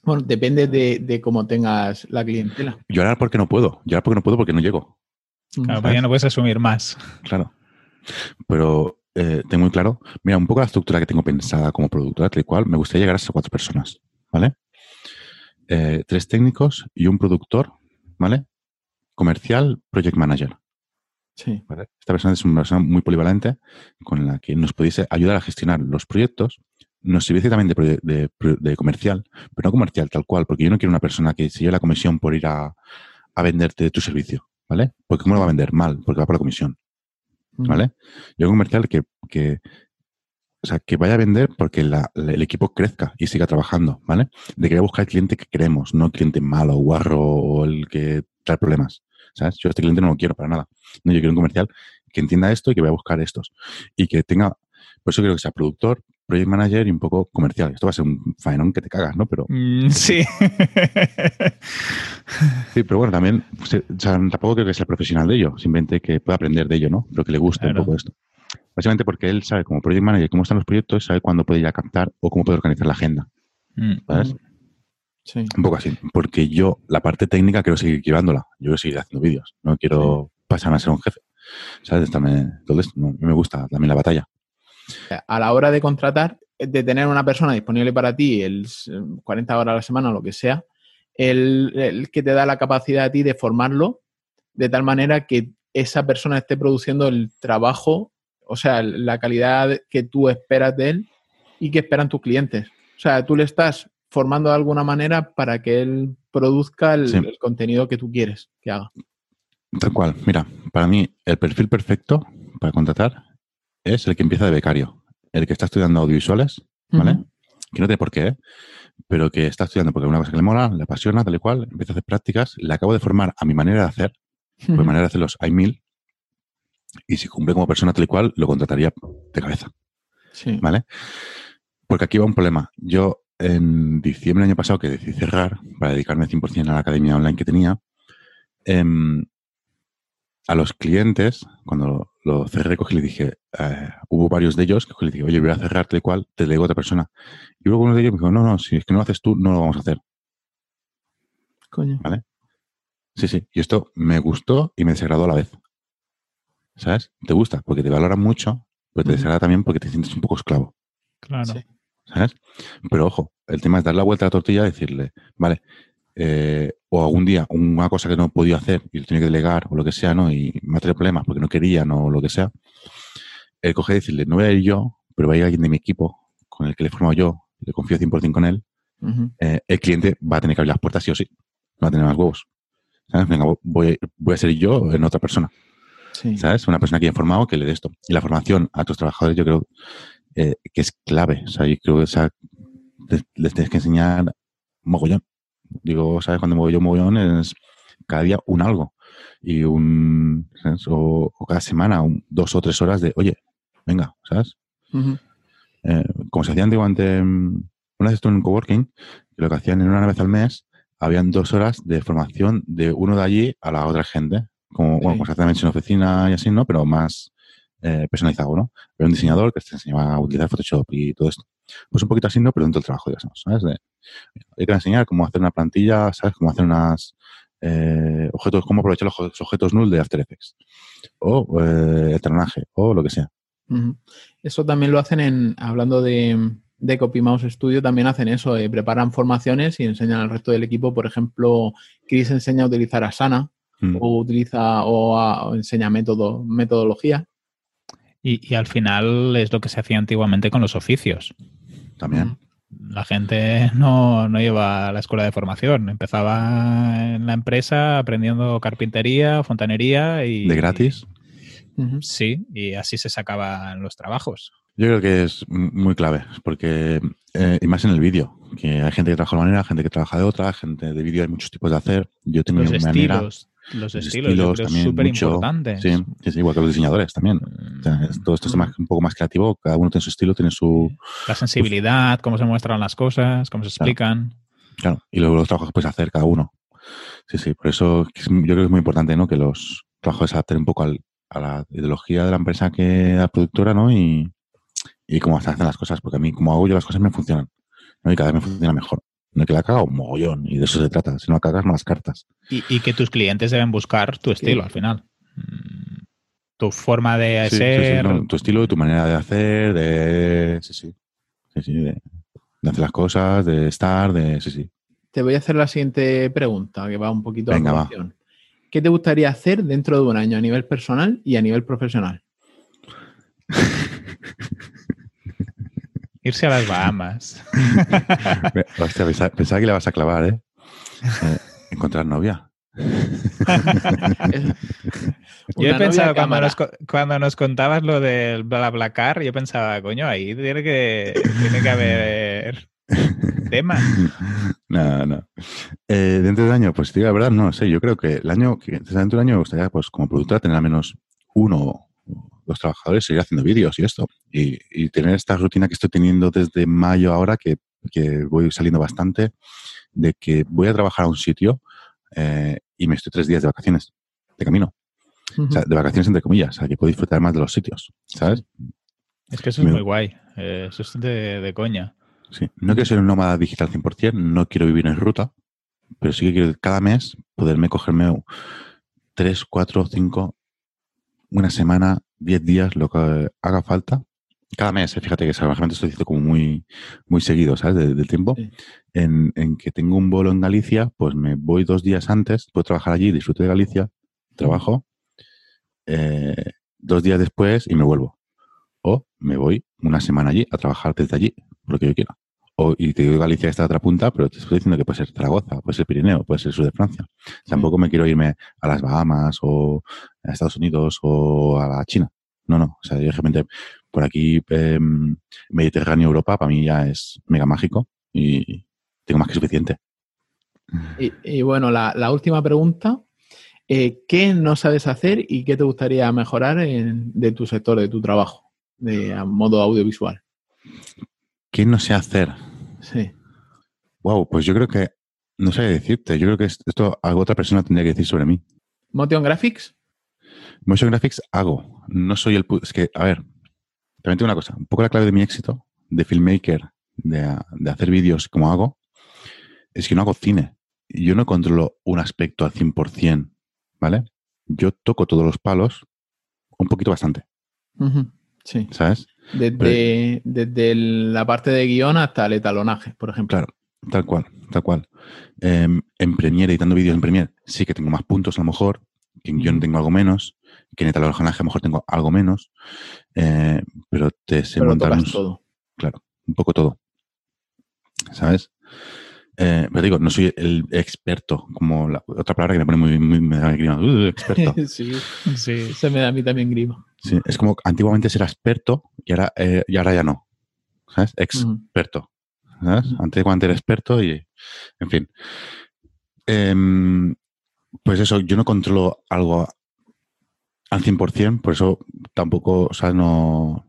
Bueno, depende de, de cómo tengas la clientela. Yo ahora porque no puedo, yo ahora porque no puedo porque no llego. Claro, pues ya no puedes asumir más. Claro. Pero eh, tengo muy claro, mira, un poco la estructura que tengo pensada como productora, tal y cual, me gustaría llegar a esas cuatro personas, ¿vale? Eh, tres técnicos y un productor, ¿vale? Comercial, project manager. Sí. ¿vale? Esta persona es una persona muy polivalente con la que nos pudiese ayudar a gestionar los proyectos, nos sirviese también de, comercial, pero no comercial tal cual, porque yo no quiero una persona que se lleve la comisión por ir a, a venderte tu servicio, ¿vale? Porque ¿cómo lo va a vender? Mal, porque va por la comisión. ¿vale? Yo un comercial que, que, o sea, que vaya a vender porque la- la- el equipo crezca y siga trabajando, ¿vale? De que voy a buscar el cliente que queremos, no el cliente malo, guarro o el que trae problemas, ¿sabes? Yo a este cliente no lo quiero para nada. No, yo quiero un comercial que entienda esto y que vaya a buscar estos. Y que tenga, por eso quiero que sea productor, project manager y un poco comercial. Esto va a ser un faenón que te cagas, ¿no? Pero Mm, sí. sí, pero bueno, también, o sea, tampoco creo que sea profesional de ello, simplemente que pueda aprender de ello, ¿no? Pero que le guste Claro. un poco esto. Básicamente porque él sabe como project manager cómo están los proyectos, sabe cuándo puede ir a captar o cómo puede organizar la agenda. Mm. ¿sabes? Sí. Un poco así, porque yo la parte técnica quiero seguir llevándola. Yo quiero seguir haciendo vídeos. No quiero pasarme a ser un jefe. ¿Sabes? Estarme- Entonces, no, me gusta también la batalla. A la hora de contratar, de tener una persona disponible para ti el s- 40 horas a la semana o lo que sea, el, el que te da la capacidad a ti de formarlo de tal manera que esa persona esté produciendo el trabajo, o sea, la calidad que tú esperas de él y que esperan tus clientes. O sea, tú le estás formando de alguna manera para que él produzca el, Sí. el contenido que tú quieres que haga. Tal cual. Mira, para mí el perfil perfecto para contratar es el que empieza de becario. El que está estudiando audiovisuales, ¿vale? Que no tiene por qué, ¿eh? pero que está estudiando porque es una cosa que le mola, le apasiona, tal y cual, empieza a hacer prácticas, le acabo de formar a mi manera de hacer, por mi manera de hacerlos hay mil, y si cumple como persona tal y cual, lo contrataría de cabeza, Sí. ¿vale? Porque aquí va un problema. Yo en diciembre del año pasado, que decidí cerrar para dedicarme 100% a la academia online que tenía, em, a los clientes, cuando lo cerré, cogí y le dije, eh, hubo varios de ellos que cogí y le dije, oye, voy a cerrar tal y cual, te digo a otra persona. Y luego uno de ellos me dijo, no, no, si es que no lo haces tú, no lo vamos a hacer. Coño. Sí, sí. Y esto me gustó y me desagradó a la vez. ¿Sabes? Te gusta porque te valoran mucho, pero te desagrada también porque te sientes un poco esclavo. Claro. Sí. ¿Sabes? Pero ojo, el tema es dar la vuelta a la tortilla y decirle, vale, eh, o algún día una cosa que no he podido hacer y lo tiene que delegar o lo que sea, ¿no? Y me ha traído problemas porque no querían o lo que sea. El coger y decirle, no voy a ir yo, pero va a ir alguien de mi equipo con el que le he formado yo, le confío 100% con él, Ujú. eh, el cliente va a tener que abrir las puertas sí o sí. No va a tener más huevos. ¿Sabes? Venga, voy, voy a ser yo en otra persona. Sí. ¿Sabes? Una persona que haya formado que le dé esto. Y la formación a tus trabajadores yo creo eh, que es clave. O sea, yo creo que esa- te- les tienes que enseñar mogollón. Digo, ¿sabes? Cuando mogollón, mogollón es cada día un algo. Y un, ¿sabes? O, o cada semana un- dos o tres horas de, oye, venga, ¿sabes? Eh, como se hacía antiguamente, una vez estuve en un coworking, lo que hacían en una vez al mes, habían dos horas de formación de uno de allí a la otra gente. Como, bueno, Sí. como se hace en oficina y así, ¿no? Pero más eh, personalizado, ¿no? Era un diseñador que te enseñaba a utilizar Photoshop y todo esto. Pues un poquito así, ¿no? Pero dentro del trabajo, digamos, ¿sabes? De, hay que enseñar cómo hacer una plantilla, ¿sabes? Cómo hacer unas eh, objetos, cómo aprovechar los objetos null de After Effects. O eh, el drenaje, o lo que sea. Eso también lo hacen en, hablando de, de Copy Mouse Studio, también hacen eso, eh, preparan formaciones y enseñan al resto del equipo. Por ejemplo, Chris enseña a utilizar Asana Mm. o utiliza o, a- o enseña método, metodología. Y, y al final es lo que se hacía antiguamente con los oficios. También. La gente no, no iba a la escuela de formación. Empezaba en la empresa aprendiendo carpintería, fontanería y... De gratis. Sí, y así se sacaban los trabajos. Yo creo que es muy clave, porque, eh, y más en el vídeo, que hay gente que trabaja de una manera, gente que trabaja de otra, gente de vídeo hay muchos tipos de hacer. Yo tengo Los mi manera. estilos, los los estilos, yo creo también súper importantes. Sí, sí, igual que los diseñadores también. O sea, es- todo esto es más, un poco más creativo, cada uno tiene su estilo, tiene su... La sensibilidad, cómo se muestran las cosas, cómo se explican. Claro, y luego los trabajos que puedes hacer cada uno. Sí, sí, por eso es- yo creo que es muy importante ¿no? que los trabajos se adapten un poco al- a la ideología de la empresa que la productora, ¿no? Y, y cómo se hacen las cosas, porque a mí, como hago yo las cosas, me funcionan. ¿no? Y cada vez me funciona mejor. No que la caga un mogollón, y de eso se trata. Si no la cagas, más cartas. Y, y que tus clientes deben buscar tu estilo al final. Mm, Tu forma de Sí, sí, sí, ser. no, tu estilo, tu manera de hacer, de... Sí, sí. Sí, sí, de, de hacer las cosas, de estar, de... Sí, sí. Te voy a hacer la siguiente pregunta, que va un poquito Venga, a va. colación. ¿Qué te gustaría hacer dentro de un año a nivel personal y a nivel profesional? Irse a las Bahamas. Hostia, pensaba, pensaba que le vas a clavar, ¿eh? Eh, encontrar novia. Yo he pensado cuando nos, co- cuando nos contabas lo del BlaBlaCar, yo pensaba, coño, ahí tiene que, tiene que haber tema. No, no. Eh, dentro del año, pues digo la verdad, no sé. Yo creo que el año, que dentro del año me gustaría, pues como productora, tener al menos uno o dos trabajadores, seguir haciendo vídeos y esto. Y, y tener esta rutina que estoy teniendo desde mayo ahora, que, que voy saliendo bastante, de que voy a trabajar a un sitio eh, y me estoy tres días de vacaciones, de camino. O sea, de vacaciones entre comillas, o sea, que puedo disfrutar más de los sitios, ¿sabes? Es que eso es Me- muy guay. eh, Eso es de, de coña. Sí. No quiero ser un nómada digital 100%, no quiero vivir en ruta, pero sí que quiero cada mes poderme cogerme tres, cuatro, cinco, una semana, diez días, lo que haga falta. Cada mes, eh, fíjate que salvajemente estoy diciendo como muy, muy seguido, ¿sabes? De- del tiempo. Sí. En, en que tengo un vuelo en Galicia, pues me voy dos días antes, puedo trabajar allí, disfruto de Galicia, trabajo, eh, dos días después y me vuelvo. O me voy una semana allí a trabajar desde allí, lo que yo quiera. O, y te digo Galicia está a otra punta, pero te estoy diciendo que puede ser Zaragoza, puede ser Pirineo, puede ser el sur de Francia. Tampoco me quiero irme a las Bahamas o a Estados Unidos o a la China. No, no. O sea, yo realmente por aquí, eh, Mediterráneo, Europa, para mí ya es mega mágico y tengo más que suficiente. Y, y bueno, la, la última pregunta. eh, ¿Qué no sabes hacer y qué te gustaría mejorar en- de tu sector, de tu trabajo, de a modo audiovisual? ¿Qué no sé hacer? Sí. Wow, pues yo creo que, no sé qué decirte, yo creo que es- esto algo otra persona tendría que decir sobre mí. Motion Graphics. Motion Graphics hago, no soy el... Es que, a ver, también tengo una cosa, un poco la clave de mi éxito, de filmmaker, de, de hacer vídeos como hago, es que no hago cine. Yo no controlo un aspecto al 100%, ¿vale? Yo toco todos los palos un poquito bastante, Ujú, Sí. ¿sabes? Desde, desde la parte de guion hasta el etalonaje, por ejemplo. Claro, tal cual, tal cual. Em, en Premiere, editando vídeos en Premiere, sí que tengo más puntos a lo mejor, que en guion tengo algo menos, que en etalonaje a lo mejor tengo algo menos, eh, pero te sé pero montar tocas un, todo. claro, un poco todo. ¿Sabes? Eh, pero digo, no soy el experto, como la otra palabra que me pone muy, muy me da grima, "Uh, experto. sí, Sí. se me da a mí también grima. Sí, es como antiguamente ser experto y ahora, eh, y ahora ya no. ¿Sabes? Experto. ¿Sabes? Antes cuando era experto y, en fin. Em, pues eso, yo no controlo algo al 100%, por eso tampoco, o sea, no...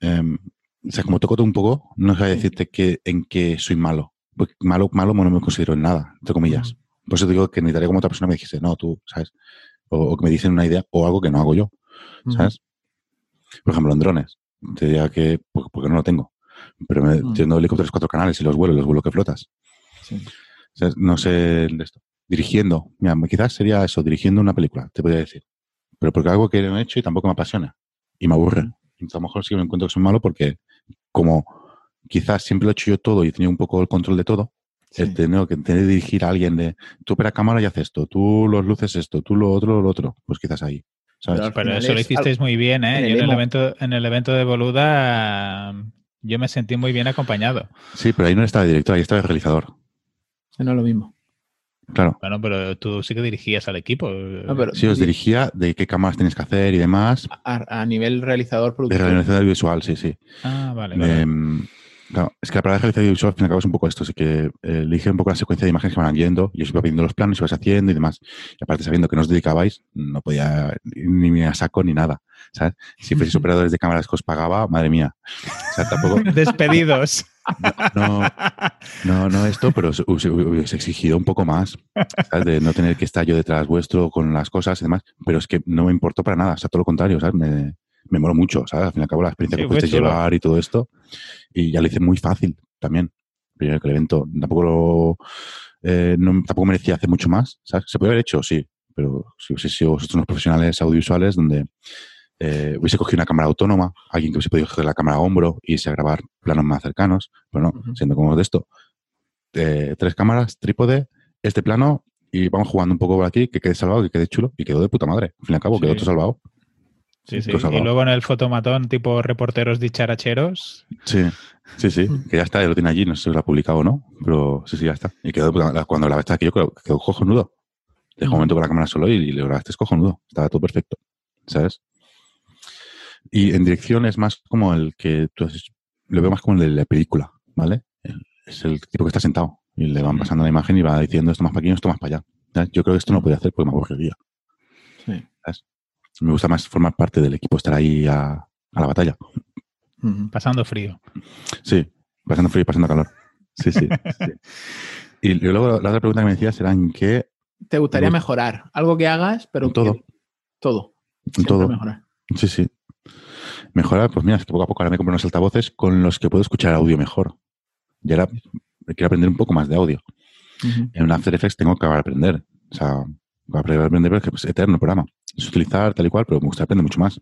em, o sea, como toco todo un poco, no sé decirte que, en qué soy malo. Porque malo, malo no me considero en nada, entre comillas. Por eso digo que necesitaría como otra persona me dijese, no, tú, ¿sabes? O, o que me dicen una idea o algo que no hago yo. ¿sabes? Por ejemplo, en drones. Te diría que, pues, porque no lo tengo. Pero me, teniendo helicópteros cuatro canales y los vuelos, los vuelos que flotas. Sí. O sea, no sé esto. Dirigiendo. Mira, quizás sería eso, dirigiendo una película, te podría decir. Pero porque algo que no he hecho y tampoco me apasiona. Y me aburre. Entonces, a lo mejor sí que me encuentro que soy malo porque como quizás siempre lo he hecho yo todo y he tenido un poco el control de todo, Sí. el tener que tener dirigir a alguien de tú opera cámara y haces esto, tú los luces esto, tú lo otro, lo otro, pues quizás ahí. ¿sabes? Pero eso lo hicisteis muy bien, ¿eh? en el Yo en el, evento, en el evento de Boluda yo me sentí muy bien acompañado. Sí, pero ahí no estaba el director, ahí estaba el realizador. No es lo mismo. Claro. Bueno, pero tú sí que dirigías al equipo. No, pero Sí, os di- dirigía de qué cámaras tenéis que hacer y demás. a, a nivel realizador De productor. realización audiovisual, sí, sí. Ah, vale. De, vale. Claro, es que la palabra de realización audiovisual al fin y al cabo es un poco esto, así que eh, elige un poco la secuencia de imágenes que van yendo, y os iba pidiendo los planos, y vas haciendo y demás. Y aparte, sabiendo que no os dedicabais, no podía ni, a saco ni nada. ¿sabes? Si fueseis operadores de cámaras que os pagaba, madre mía. O sea, tampoco. Despedidos. No, no, no esto, pero os, os- os he exigido un poco más, ¿sabes? De no tener que estar yo detrás vuestro con las cosas y demás, pero es que no me importó para nada, o sea, todo lo contrario, ¿sabes? Me, me moló mucho, ¿sabes? Al fin y al cabo, la experiencia Sí, que chulo. llevar y todo esto, y ya lo hice muy fácil también, primero que el evento, tampoco lo, eh, no- tampoco merecía hacer mucho más, ¿sabes? Se puede haber hecho, sí, pero si hubiese sido vosotros unos profesionales audiovisuales donde eh, hubiese cogido una cámara autónoma, alguien que hubiese podido coger la cámara a hombro y irse a grabar planos más cercanos, pero no, siendo como de esto, eh, tres cámaras, trípode, este plano y vamos jugando un poco por aquí, que quede salvado, que quede chulo y quedó de puta madre. Al fin y al cabo, Sí. quedó todo salvado. Sí, sí. Y luego en el fotomatón, tipo reporteros dicharacheros. Sí, sí, sí, Mm. que ya está, ya lo tiene allí, no sé si lo ha publicado o no, pero sí, sí, ya está. Y quedó. Cuando la verdad que yo creo que quedó cojonudo. Dejó un momento con la cámara solo y, y lo grabaste es cojonudo. Estaba todo perfecto, ¿sabes? Y en dirección es más como el que tú has- lo veo más como el de la película, ¿vale? Es el tipo que está sentado y le van pasando la imagen y va diciendo esto más para aquí, esto más para allá. ¿sabes? Yo creo que esto no podía hacer porque me aburriría. Sí. Me gusta más formar parte del equipo, estar ahí a, a la batalla. Pasando frío. Sí, pasando frío y pasando calor. Sí, sí. sí. Y luego la otra pregunta que me decías era en qué, ¿Te gustaría Me mejorar? Algo que hagas, pero En todo. que- todo. en todo. mejorar. Sí, sí. Mejorar, pues mira, es que poco a poco ahora me compro unos altavoces con los que puedo escuchar audio mejor. Y ahora quiero aprender un poco más de audio. En un After Effects tengo que aprender. O sea, voy a aprender, aprender porque es eterno el programa. Es utilizar tal y cual, pero me gusta aprender mucho más.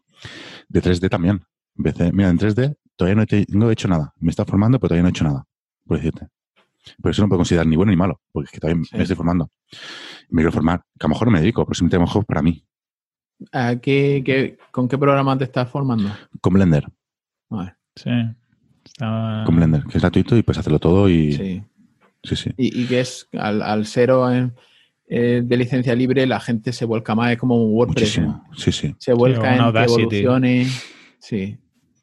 De 3D también. Empecé, mira, en 3D todavía no he, no he hecho nada. Me está formando, pero todavía no he hecho nada, por decirte. Por eso no puedo considerar ni bueno ni malo, porque es que todavía Sí. me estoy formando. Me quiero formar, que a lo mejor no me dedico, pero simplemente a lo mejor para mí. ¿A qué, qué- ¿Con qué programa te estás formando? Con Blender, Vale, Sí. Estaba- con Blender, que es gratuito y puedes hacerlo todo y... Sí, sí. sí. Y, y que es, al, al ser en- eh, de licencia libre, la gente se vuelca más, es como un WordPress. Sí, sí. Se vuelca en que evolucione. Sí.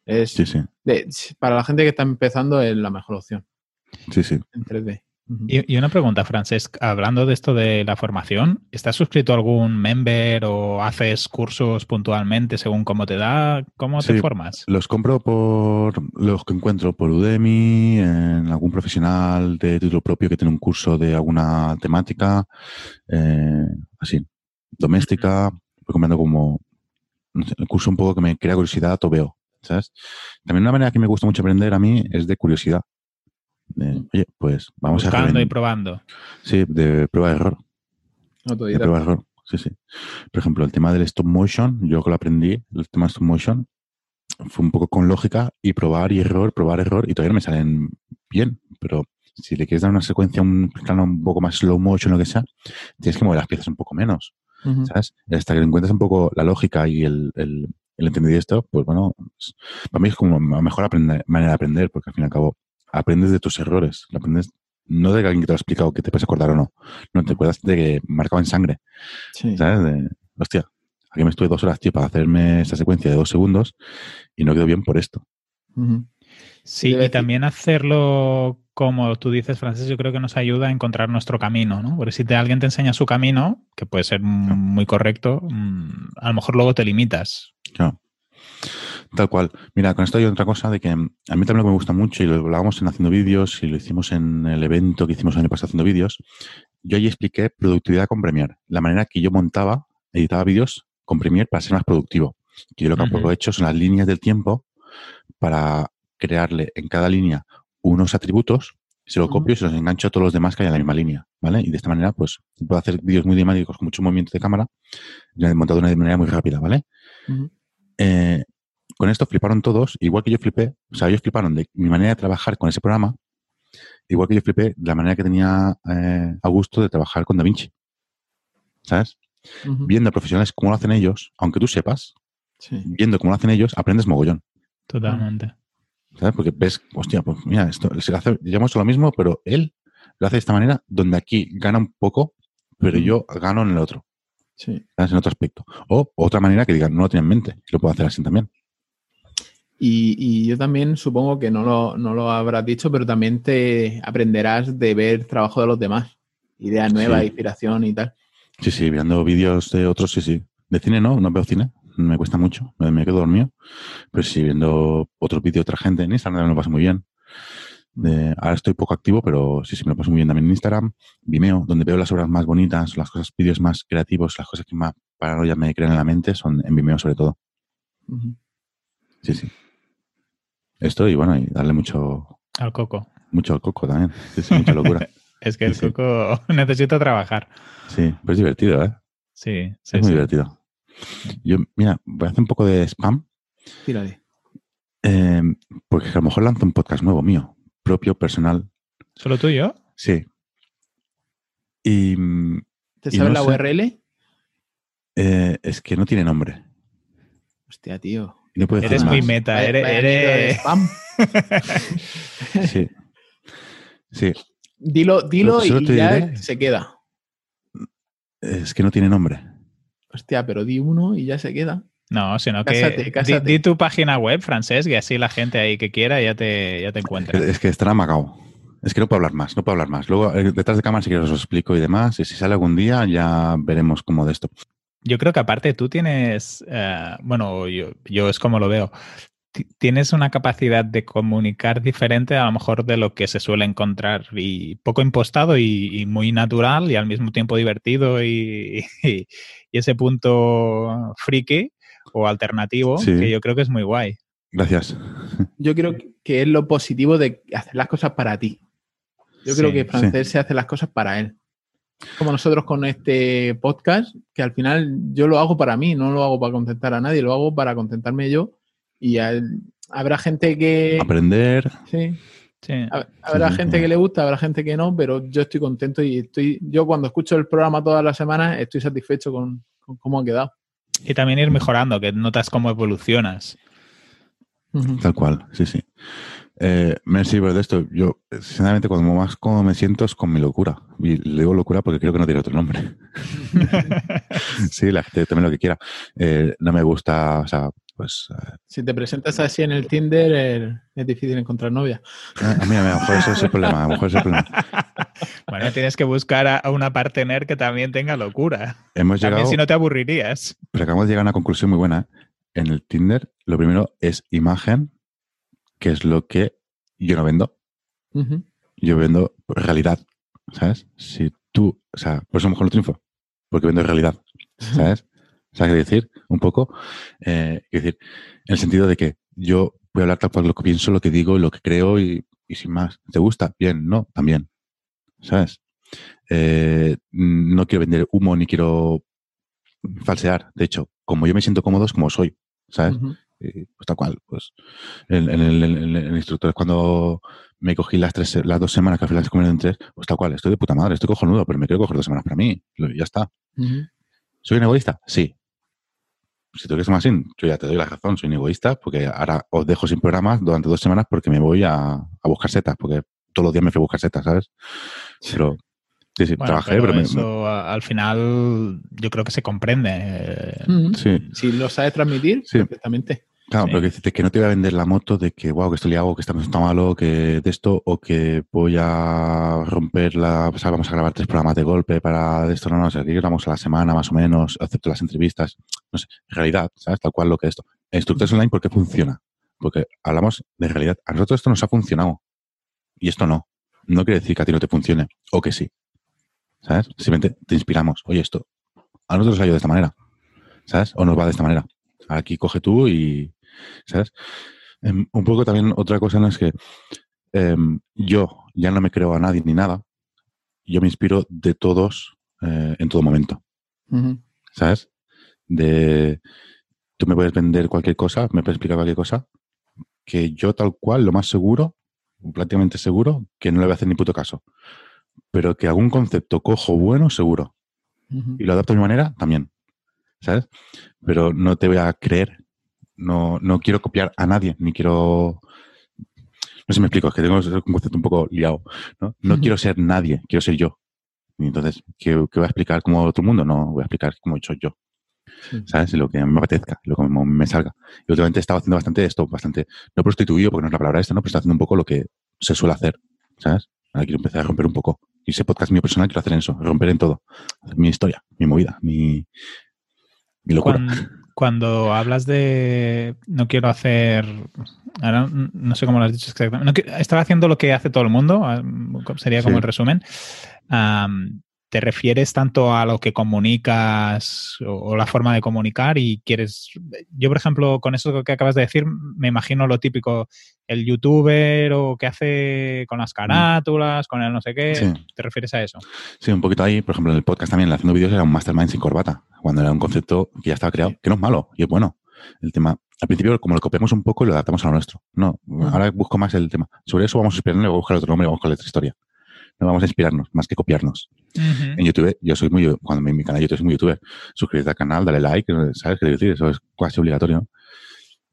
Es, Sí, sí. de- para la gente que está empezando es la mejor opción Sí, sí. en 3D. Y, y una pregunta, Francesc, hablando de esto de la formación, ¿estás suscrito a algún member o haces cursos puntualmente según cómo te da? ¿Cómo te formas? Los compro por los que encuentro por Udemy, en algún profesional de título propio que tiene un curso de alguna temática, eh, así, doméstica. Voy comprando como no sé, el curso un poco que me crea curiosidad o veo, ¿sabes? También una manera que me gusta mucho aprender a mí es de curiosidad. De, oye, pues vamos a Buscando y probando. Sí, de prueba de error. De prueba de error. Sí, sí. Por ejemplo, el tema del stop motion, yo que lo aprendí, el tema del stop motion, fue un poco con lógica y probar y error, probar error, y todavía no me salen bien, pero si le quieres dar una secuencia, un plano un poco más slow motion, lo que sea, tienes que mover las piezas un poco menos, Ujú. ¿sabes? Y hasta que encuentres un poco la lógica y el, el, el entender esto, pues bueno, es- para mí es como la mejor aprender- manera de aprender, porque al fin y al cabo aprendes de tus errores, aprendes no de que alguien que te lo ha explicado que te puedes acordar o no, no te acuerdas de que marcaba en sangre, Sí. ¿sabes? De, hostia, aquí me estuve dos horas, tío, para hacerme esta secuencia de dos segundos y no quedó bien por esto. Sí, y también hacerlo como tú dices, Francés, yo creo que nos ayuda a encontrar nuestro camino, ¿no? Porque si te, alguien te enseña su camino, que puede ser muy correcto, mm, a lo mejor luego te limitas. Claro. Tal cual. Mira, con esto hay otra cosa de que a mí también lo que me gusta mucho y lo hablábamos en haciendo vídeos y lo hicimos en el evento que hicimos el año pasado haciendo vídeos. Yo allí expliqué productividad con Premiere, la manera que yo montaba, editaba vídeos con Premiere para ser más productivo. Que yo lo que Ujú. he hecho son las líneas del tiempo para crearle en cada línea unos atributos, se lo copio y se los engancho a todos los demás que hay en la misma línea, ¿vale? Y de esta manera, pues, puedo hacer vídeos muy dinámicos con mucho movimiento de cámara, y montado de una manera muy rápida, ¿vale? Eh, con esto fliparon todos, igual que yo flipé, o sea, ellos fliparon de mi manera de trabajar con ese programa, igual que yo flipé de la manera que tenía eh, Augusto de trabajar con DaVinci. ¿Sabes? Ujú. Viendo a profesionales cómo lo hacen ellos, aunque tú sepas, Sí. viendo cómo lo hacen ellos, aprendes mogollón. Totalmente. ¿Sabes? Porque ves, hostia, pues mira, esto, se hace, digamos lo mismo, pero él lo hace de esta manera, donde aquí gana un poco, pero yo gano en el otro, Sí. En otro aspecto. O otra manera que digan, no lo tenía en mente, y lo puedo hacer así también. Y, y yo también supongo que no lo, no lo habrás dicho, pero también te aprenderás de ver trabajo de los demás. Ideas nuevas, Sí. inspiración y tal. Sí, sí, viendo vídeos de otros, sí, sí. De cine no, no veo cine, me cuesta mucho, me, me quedo dormido. Pero sí, viendo otros vídeos de otra gente en Instagram me lo paso muy bien. De- ahora estoy poco activo, pero sí, sí, me lo paso muy bien también en Instagram. Vimeo, donde veo las obras más bonitas, las cosas, vídeos más creativos, las cosas que más paranoia me crean en la mente son en Vimeo sobre todo. Sí, sí. Esto y bueno, y darle mucho, Al coco. mucho al coco también. Sí, sí, mucha locura. Es que el Sí, sí. coco necesita trabajar. Sí, pero es divertido, ¿eh? Sí, sí, es muy divertido. Yo, mira, voy a hacer un poco de spam. Tírale. Eh, porque a lo mejor lanzo un podcast nuevo mío, propio, personal. ¿Solo tú y yo? Sí. Y ¿Te Y sabes no la sé- URL? eh, es que no tiene nombre. Hostia, tío. No Eres muy meta. Vaya- Eres, eres- spam. Sí. Sí. Dilo, dilo y ya diré- se queda. Es que no tiene nombre. Hostia, pero di uno y ya se queda. No, sino que Cásate, di- cásate. Di, tu página web, Francesc, y así la gente ahí que quiera ya te, ya te encuentra. Es que estará Macao. Es que no puedo hablar más, no puedo hablar más. Luego, eh, detrás de cámara, si quieres, os lo explico y demás. Y si sale algún día, ya veremos cómo de esto. Yo creo que aparte tú tienes, eh, bueno, yo, yo es como lo veo, ti- tienes una capacidad de comunicar diferente a lo mejor de lo que se suele encontrar y poco impostado y, y muy natural y al mismo tiempo divertido y, y- y ese punto friki o alternativo Sí. que yo creo que es muy guay. Gracias. yo creo que es lo positivo de hacer las cosas para ti. Yo creo Sí, que francés se hace las cosas para él. Como nosotros con este podcast, que al final yo lo hago para mí, no lo hago para contentar a nadie, lo hago para contentarme yo. Y al- habrá gente que. Aprender. Sí, Sí. hab- habrá sí, gente sí. que le gusta, habrá gente que no, pero yo estoy contento y estoy. Yo cuando escucho el programa todas las semanas estoy satisfecho con, con cómo ha quedado. Y también ir mejorando, que notas cómo evolucionas. Tal cual, sí, sí. Eh, me sirve de esto. Yo, sinceramente, cuando más como me siento es con mi locura. Y le digo locura porque creo que no tiene otro nombre. sí, la gente también lo que quiera. Eh, no me gusta, o sea, pues eh, Si te presentas así en el Tinder, el- es difícil encontrar novia. a mí a lo mejor ese es el problema. A lo mejor ese es el problema. Bueno, tienes que buscar a, a una partener que también tenga locura. Hemos También llegado, si no te aburrirías. pero acabamos de llegar a una conclusión muy buena. ¿eh? En el Tinder, lo primero es imagen, que es lo que yo no vendo. Ujú. Yo vendo realidad, ¿sabes? Si tú, o sea, por eso a lo mejor no triunfo, porque vendo realidad, ¿sabes? ¿Sabes qué decir? Un poco. Eh, quiero decir, en el sentido de que yo voy a hablar tal cual lo que pienso, lo que digo, lo que creo y, y sin más. ¿Te gusta? Bien, no, también. ¿Sabes? Eh, no quiero vender humo ni quiero falsear. De hecho, como yo me siento cómodo es como soy, ¿sabes? Pues tal cual, pues en, en el, en el- instructor cuando me cogí las tres las dos semanas que al final se comieron en tres, pues tal cual, estoy de puta madre, estoy cojonudo, pero me quiero coger dos semanas para mí, ya está. ¿Soy un egoísta? Sí. Si tú quieres más así, yo ya te doy la razón, soy un egoísta, porque ahora os dejo sin programas durante dos semanas porque me voy a, a buscar setas, porque todos los días me fui a buscar setas, ¿sabes? Pero, sí, sí, Bueno, trabajé, pero pero, me- eso a- al final yo creo que se comprende. eh, me- sí. Si lo sabes transmitir, Sí. perfectamente. Claro, Sí. pero que que no te voy a vender la moto de que, wow, que esto le hago, que esto está malo, que de esto, o que voy a romper la. O sea, vamos a grabar tres programas de golpe para de esto, no, no, o sea, aquí grabamos a la semana más o menos, excepto las entrevistas. No sé, realidad, ¿sabes? Tal cual lo que es esto. Instructores online, ¿por qué funciona? Porque hablamos de realidad. A nosotros esto nos ha funcionado. Y esto no. No quiere decir que a ti no te funcione, o que sí. ¿Sabes? Simplemente te inspiramos. Oye, esto, a nosotros nos ha ido de esta manera. ¿Sabes? O nos va de esta manera. Aquí coge tú y, ¿sabes? Em, un poco también otra cosa no es que em, yo ya no me creo a nadie ni nada. Yo me inspiro de todos eh, en todo momento. ¿sabes? De tú me puedes vender cualquier cosa, me puedes explicar cualquier cosa, que yo tal cual, lo más seguro, prácticamente seguro, que no le voy a hacer ni puto caso. Pero que algún concepto cojo bueno, seguro y lo adapto a mi manera, también. ¿Sabes? Pero no te voy a creer. No, no quiero copiar a nadie, ni quiero. No sé si me explico, es que tengo un concepto un poco liado. No, no quiero ser nadie, quiero ser yo. Y entonces, ¿qué, qué voy a explicar como otro mundo? No, voy a explicar como soy yo. Sí. ¿Sabes? Lo que me apetezca, lo que me, me salga. Y últimamente he estado haciendo bastante esto, bastante. No prostituido, porque no es la palabra esta, ¿no? Pero estoy haciendo un poco lo que se suele hacer. ¿Sabes? Ahora quiero empezar a romper un poco. Y ese podcast mío personal quiero hacer eso, romper en todo. Mi historia, mi movida, mi, mi locura. Cuando, cuando hablas de no quiero hacer, ahora no sé cómo lo has dicho exactamente, no estaba haciendo lo que hace todo el mundo, ah, sería como Sí. el resumen. ¿Te refieres tanto a lo que comunicas o, o la forma de comunicar y quieres... Yo, por ejemplo, con eso que acabas de decir, me imagino lo típico, el youtuber o que hace con las carátulas, con el no sé qué. Mm. Sí. ¿Te refieres a eso? Sí, un poquito ahí, por ejemplo, en el podcast también, haciendo vídeos era un mastermind sin corbata, cuando era un concepto que ya estaba creado, que no es malo y es bueno. El tema, al principio, como lo copiamos un poco y lo adaptamos a lo nuestro. No, ahora busco más el tema. Sobre eso vamos a inspirarnos y voy a buscar otro nombre y vamos a buscar otra historia. No vamos a inspirarnos, más que copiarnos. En YouTube, yo soy muy, cuando mi, mi canal de YouTube soy muy youtuber, suscríbete al canal, dale like, ¿sabes qué decir? Eso es casi obligatorio.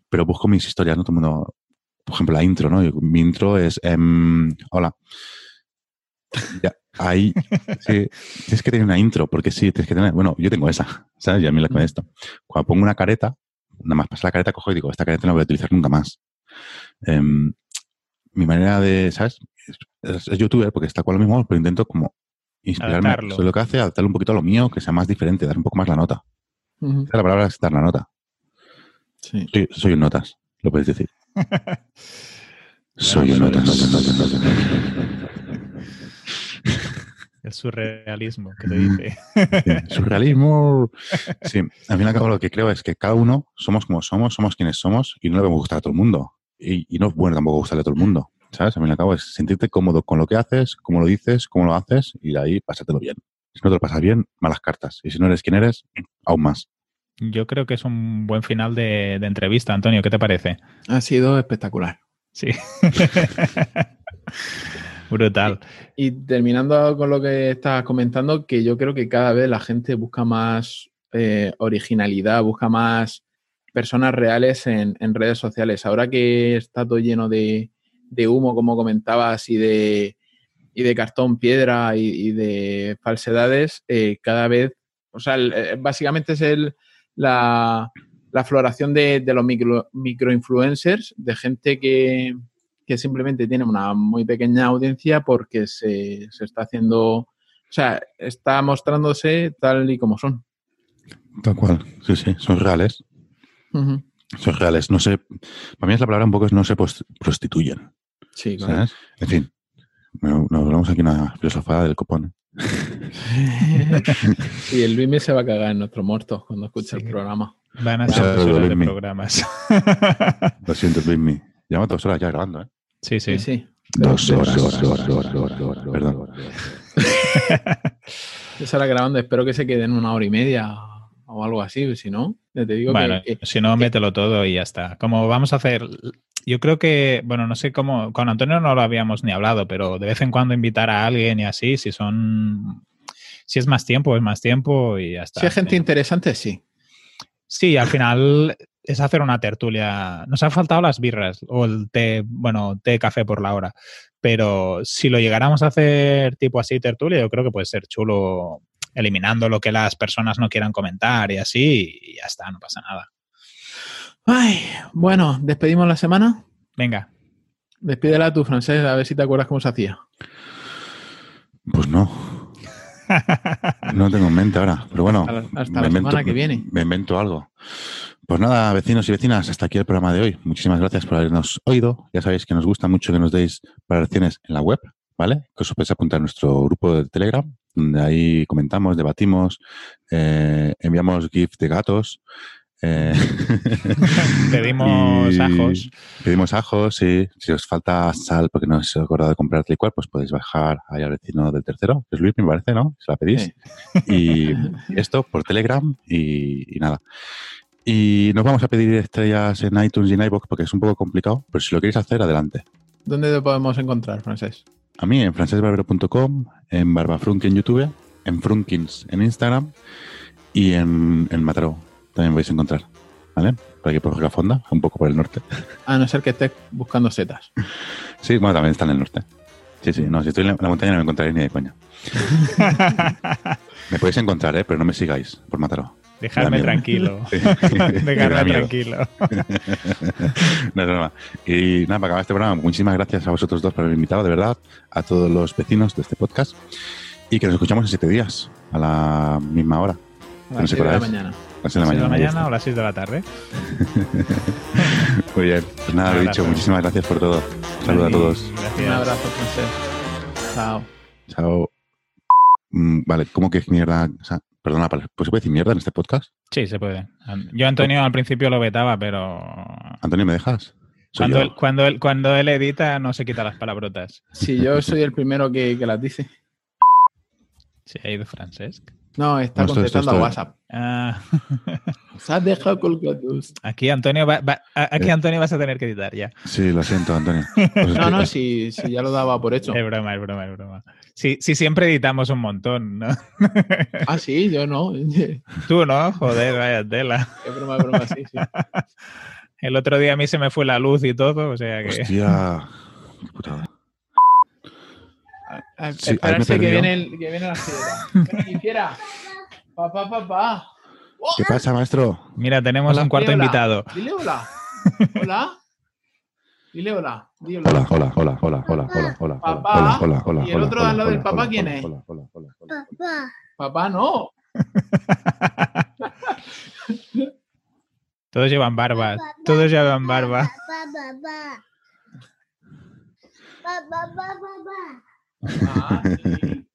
Pero busco mis historias, ¿no? Todo el mundo, por ejemplo, la intro, ¿no? Yo- Mi intro es, em, hola. Ya, ahí, sí, tienes que tener una intro, porque sí, tienes que tener, bueno, yo tengo esa, ¿sabes? Y a mí la con esto. Cuando pongo una careta, nada más pasa la careta, cojo y digo, esta careta no la voy a utilizar nunca más. Em, mi manera de, ¿sabes? Es, youtuber porque está con lo mismo, pero intento como inspirarme. Adaptarlo. Es lo que hace, adaptarlo un poquito a lo mío, que sea más diferente, dar un poco más la nota. La palabra es dar la nota. Sí. Soy, soy un notas, lo puedes decir. soy un notas. El surrealismo que te dice. Sí, Surrealismo. Sí, al fin y al cabo lo que creo es que cada uno somos como somos, somos quienes somos y no le vamos a gustar a todo el mundo. y, y no es bueno tampoco gustarle a todo el mundo. ¿Sabes? Al fin y al cabo es sentirte cómodo con lo que haces, cómo lo dices, cómo lo haces y de ahí pásatelo bien. Si no te lo pasas bien, malas cartas. Y si no eres quien eres, aún más. Yo creo que es un buen final de, de entrevista, Antonio. ¿Qué te parece? Ha sido espectacular. Sí. Brutal. Y terminando con lo que estás comentando, que yo creo que cada vez la gente busca más eh, originalidad, busca más personas reales en, en redes sociales. Ahora que está todo lleno de, de humo, como comentabas, y de, y de cartón, piedra y, y de falsedades, eh, cada vez, o sea, el- eh, básicamente es el, la, la floración de, de los micro, microinfluencers, de gente que, que simplemente tiene una muy pequeña audiencia porque se, se está haciendo, o sea, está mostrándose tal y como son. Tal cual. Sí, sí, son reales. Son reales. No se, para mí es la palabra un poco es no se prostituyen. Sí, claro. ¿Sabes? En fin. Nos nos hablamos aquí una filosofada del copón. y el Luis se va a cagar en nuestros muertos cuando escuche Sí. el programa. Van a ser dos horas de programas. Lo siento, Luismi. Llevamos dos horas ya grabando, ¿eh? Sí, sí. Sí, sí. Dos horas, horas, horas, horas, horas, horas. Perdón. Esa la grabando, espero que se quede en una hora y media o algo así, si no, ya te digo Bueno, que, que- si no, mételo todo y ya está. Como vamos a hacer, yo creo que, bueno, no sé cómo, con Antonio no lo habíamos ni hablado, pero de vez en cuando invitar a alguien y así, si son, si es más tiempo, es más tiempo y ya está. si hay gente interesante, sí. Sí, al final es hacer una tertulia. Nos han faltado las birras o el té, bueno, té, café por la hora. Pero si lo llegáramos a hacer tipo así tertulia, yo creo que puede ser chulo eliminando lo que las personas no quieran comentar y así, y ya está, no pasa nada. Ay, bueno, despedimos la semana. Venga, Despídela tú, francés, a ver si te acuerdas cómo se hacía. Pues no. No tengo en mente ahora. Pero bueno, Hasta la- hasta me la invento- semana que viene. Me invento algo. Pues nada, vecinos y vecinas, hasta aquí el programa de hoy. Muchísimas gracias por habernos oído. Ya sabéis que nos gusta mucho que nos deis valoraciones en la web, ¿vale? Que os podéis apuntar a nuestro grupo de Telegram, donde ahí comentamos, debatimos, eh, enviamos GIF de gatos. eh, Pedimos ajos. Pedimos ajos, sí. Si os falta sal porque no os he acordado de comprar tal y cual, pues podéis bajar ahí al vecino del tercero, que es Luis, me parece, ¿no? Se la pedís. Sí. Y esto por Telegram y, y nada. Y nos vamos a pedir estrellas en iTunes y en iVoox porque es un poco complicado, pero si lo queréis hacer, adelante. ¿Dónde te podemos encontrar, francés? A mí en francesbarbero.com, en Barbafrunk en YouTube, en Frunkins en Instagram y en, en Mataró también vais a encontrar. ¿Vale? Por aquí por la fonda, un poco por el norte. A no ser que estés buscando setas. Sí, bueno, también está en el norte. Sí, sí, no, si estoy en la, en la montaña no me encontraréis ni de coña. Me podéis encontrar, ¿eh? pero no me sigáis por Mataró. Dejadme tranquilo. Sí. Dejadme tranquilo. No es broma. Y nada, para acabar este programa, muchísimas gracias a vosotros dos por haberme invitado, de verdad, a todos los vecinos de este podcast. Y que nos escuchamos en siete días, a la misma hora, A No las sé seis de cuál la es. mañana. Las seis de la ¿Seis de la mañana. mañana o las 6 de la tarde? Muy bien. Pues nada, lo dicho, muchísimas gracias por todo. Saludos a todos. Gracias. Un abrazo, francés. Chao. Chao. Mm, vale, ¿cómo que mierda? O sea, perdona, ¿pues se puede decir mierda en este podcast? Sí, se puede. Yo, Antonio, al principio lo vetaba, pero Antonio, ¿me dejas? Cuando él, cuando, él, cuando él edita no se quita las palabrotas. Si yo soy el primero que, que las dice. Sí, ha ido Francesc. No, está No, estoy- estoy- contestando a WhatsApp. Ah, Se ha dejado colgados. aquí Antonio va, va- aquí Eh. Antonio vas a tener que editar ya. Sí, lo siento, Antonio. Pues No, no, si, si ya lo daba por hecho. Es broma, es broma, es broma. Sí, sí, siempre editamos un montón, ¿no? Ah, sí, yo no. Es Tú, ¿no? Joder, vaya tela. broma, es broma, sí, sí. El otro día a mí se me fue la luz y todo, o sea que... Hostia. Qué putada. A- Sí, ahí me he Esperarse que viene, el, que viene la fiera. Aquí, fiera. Papá, papá. ¿Qué pasa, maestro? Mira, tenemos Hola, un cuarto hola. invitado. Dile hola. Hola. Dile hola. Dile hola. Hola, hola, hola, hola, hola, Papá. hola, hola, hola, ¿Y el otro hola, al lado del papá hola, quién hola, es? hola, hola, hola, hola. Papá. Papá, no. Todos llevan barba, todos llevan barba. Papá, papá. Papá, papá, papá. Ah, sí.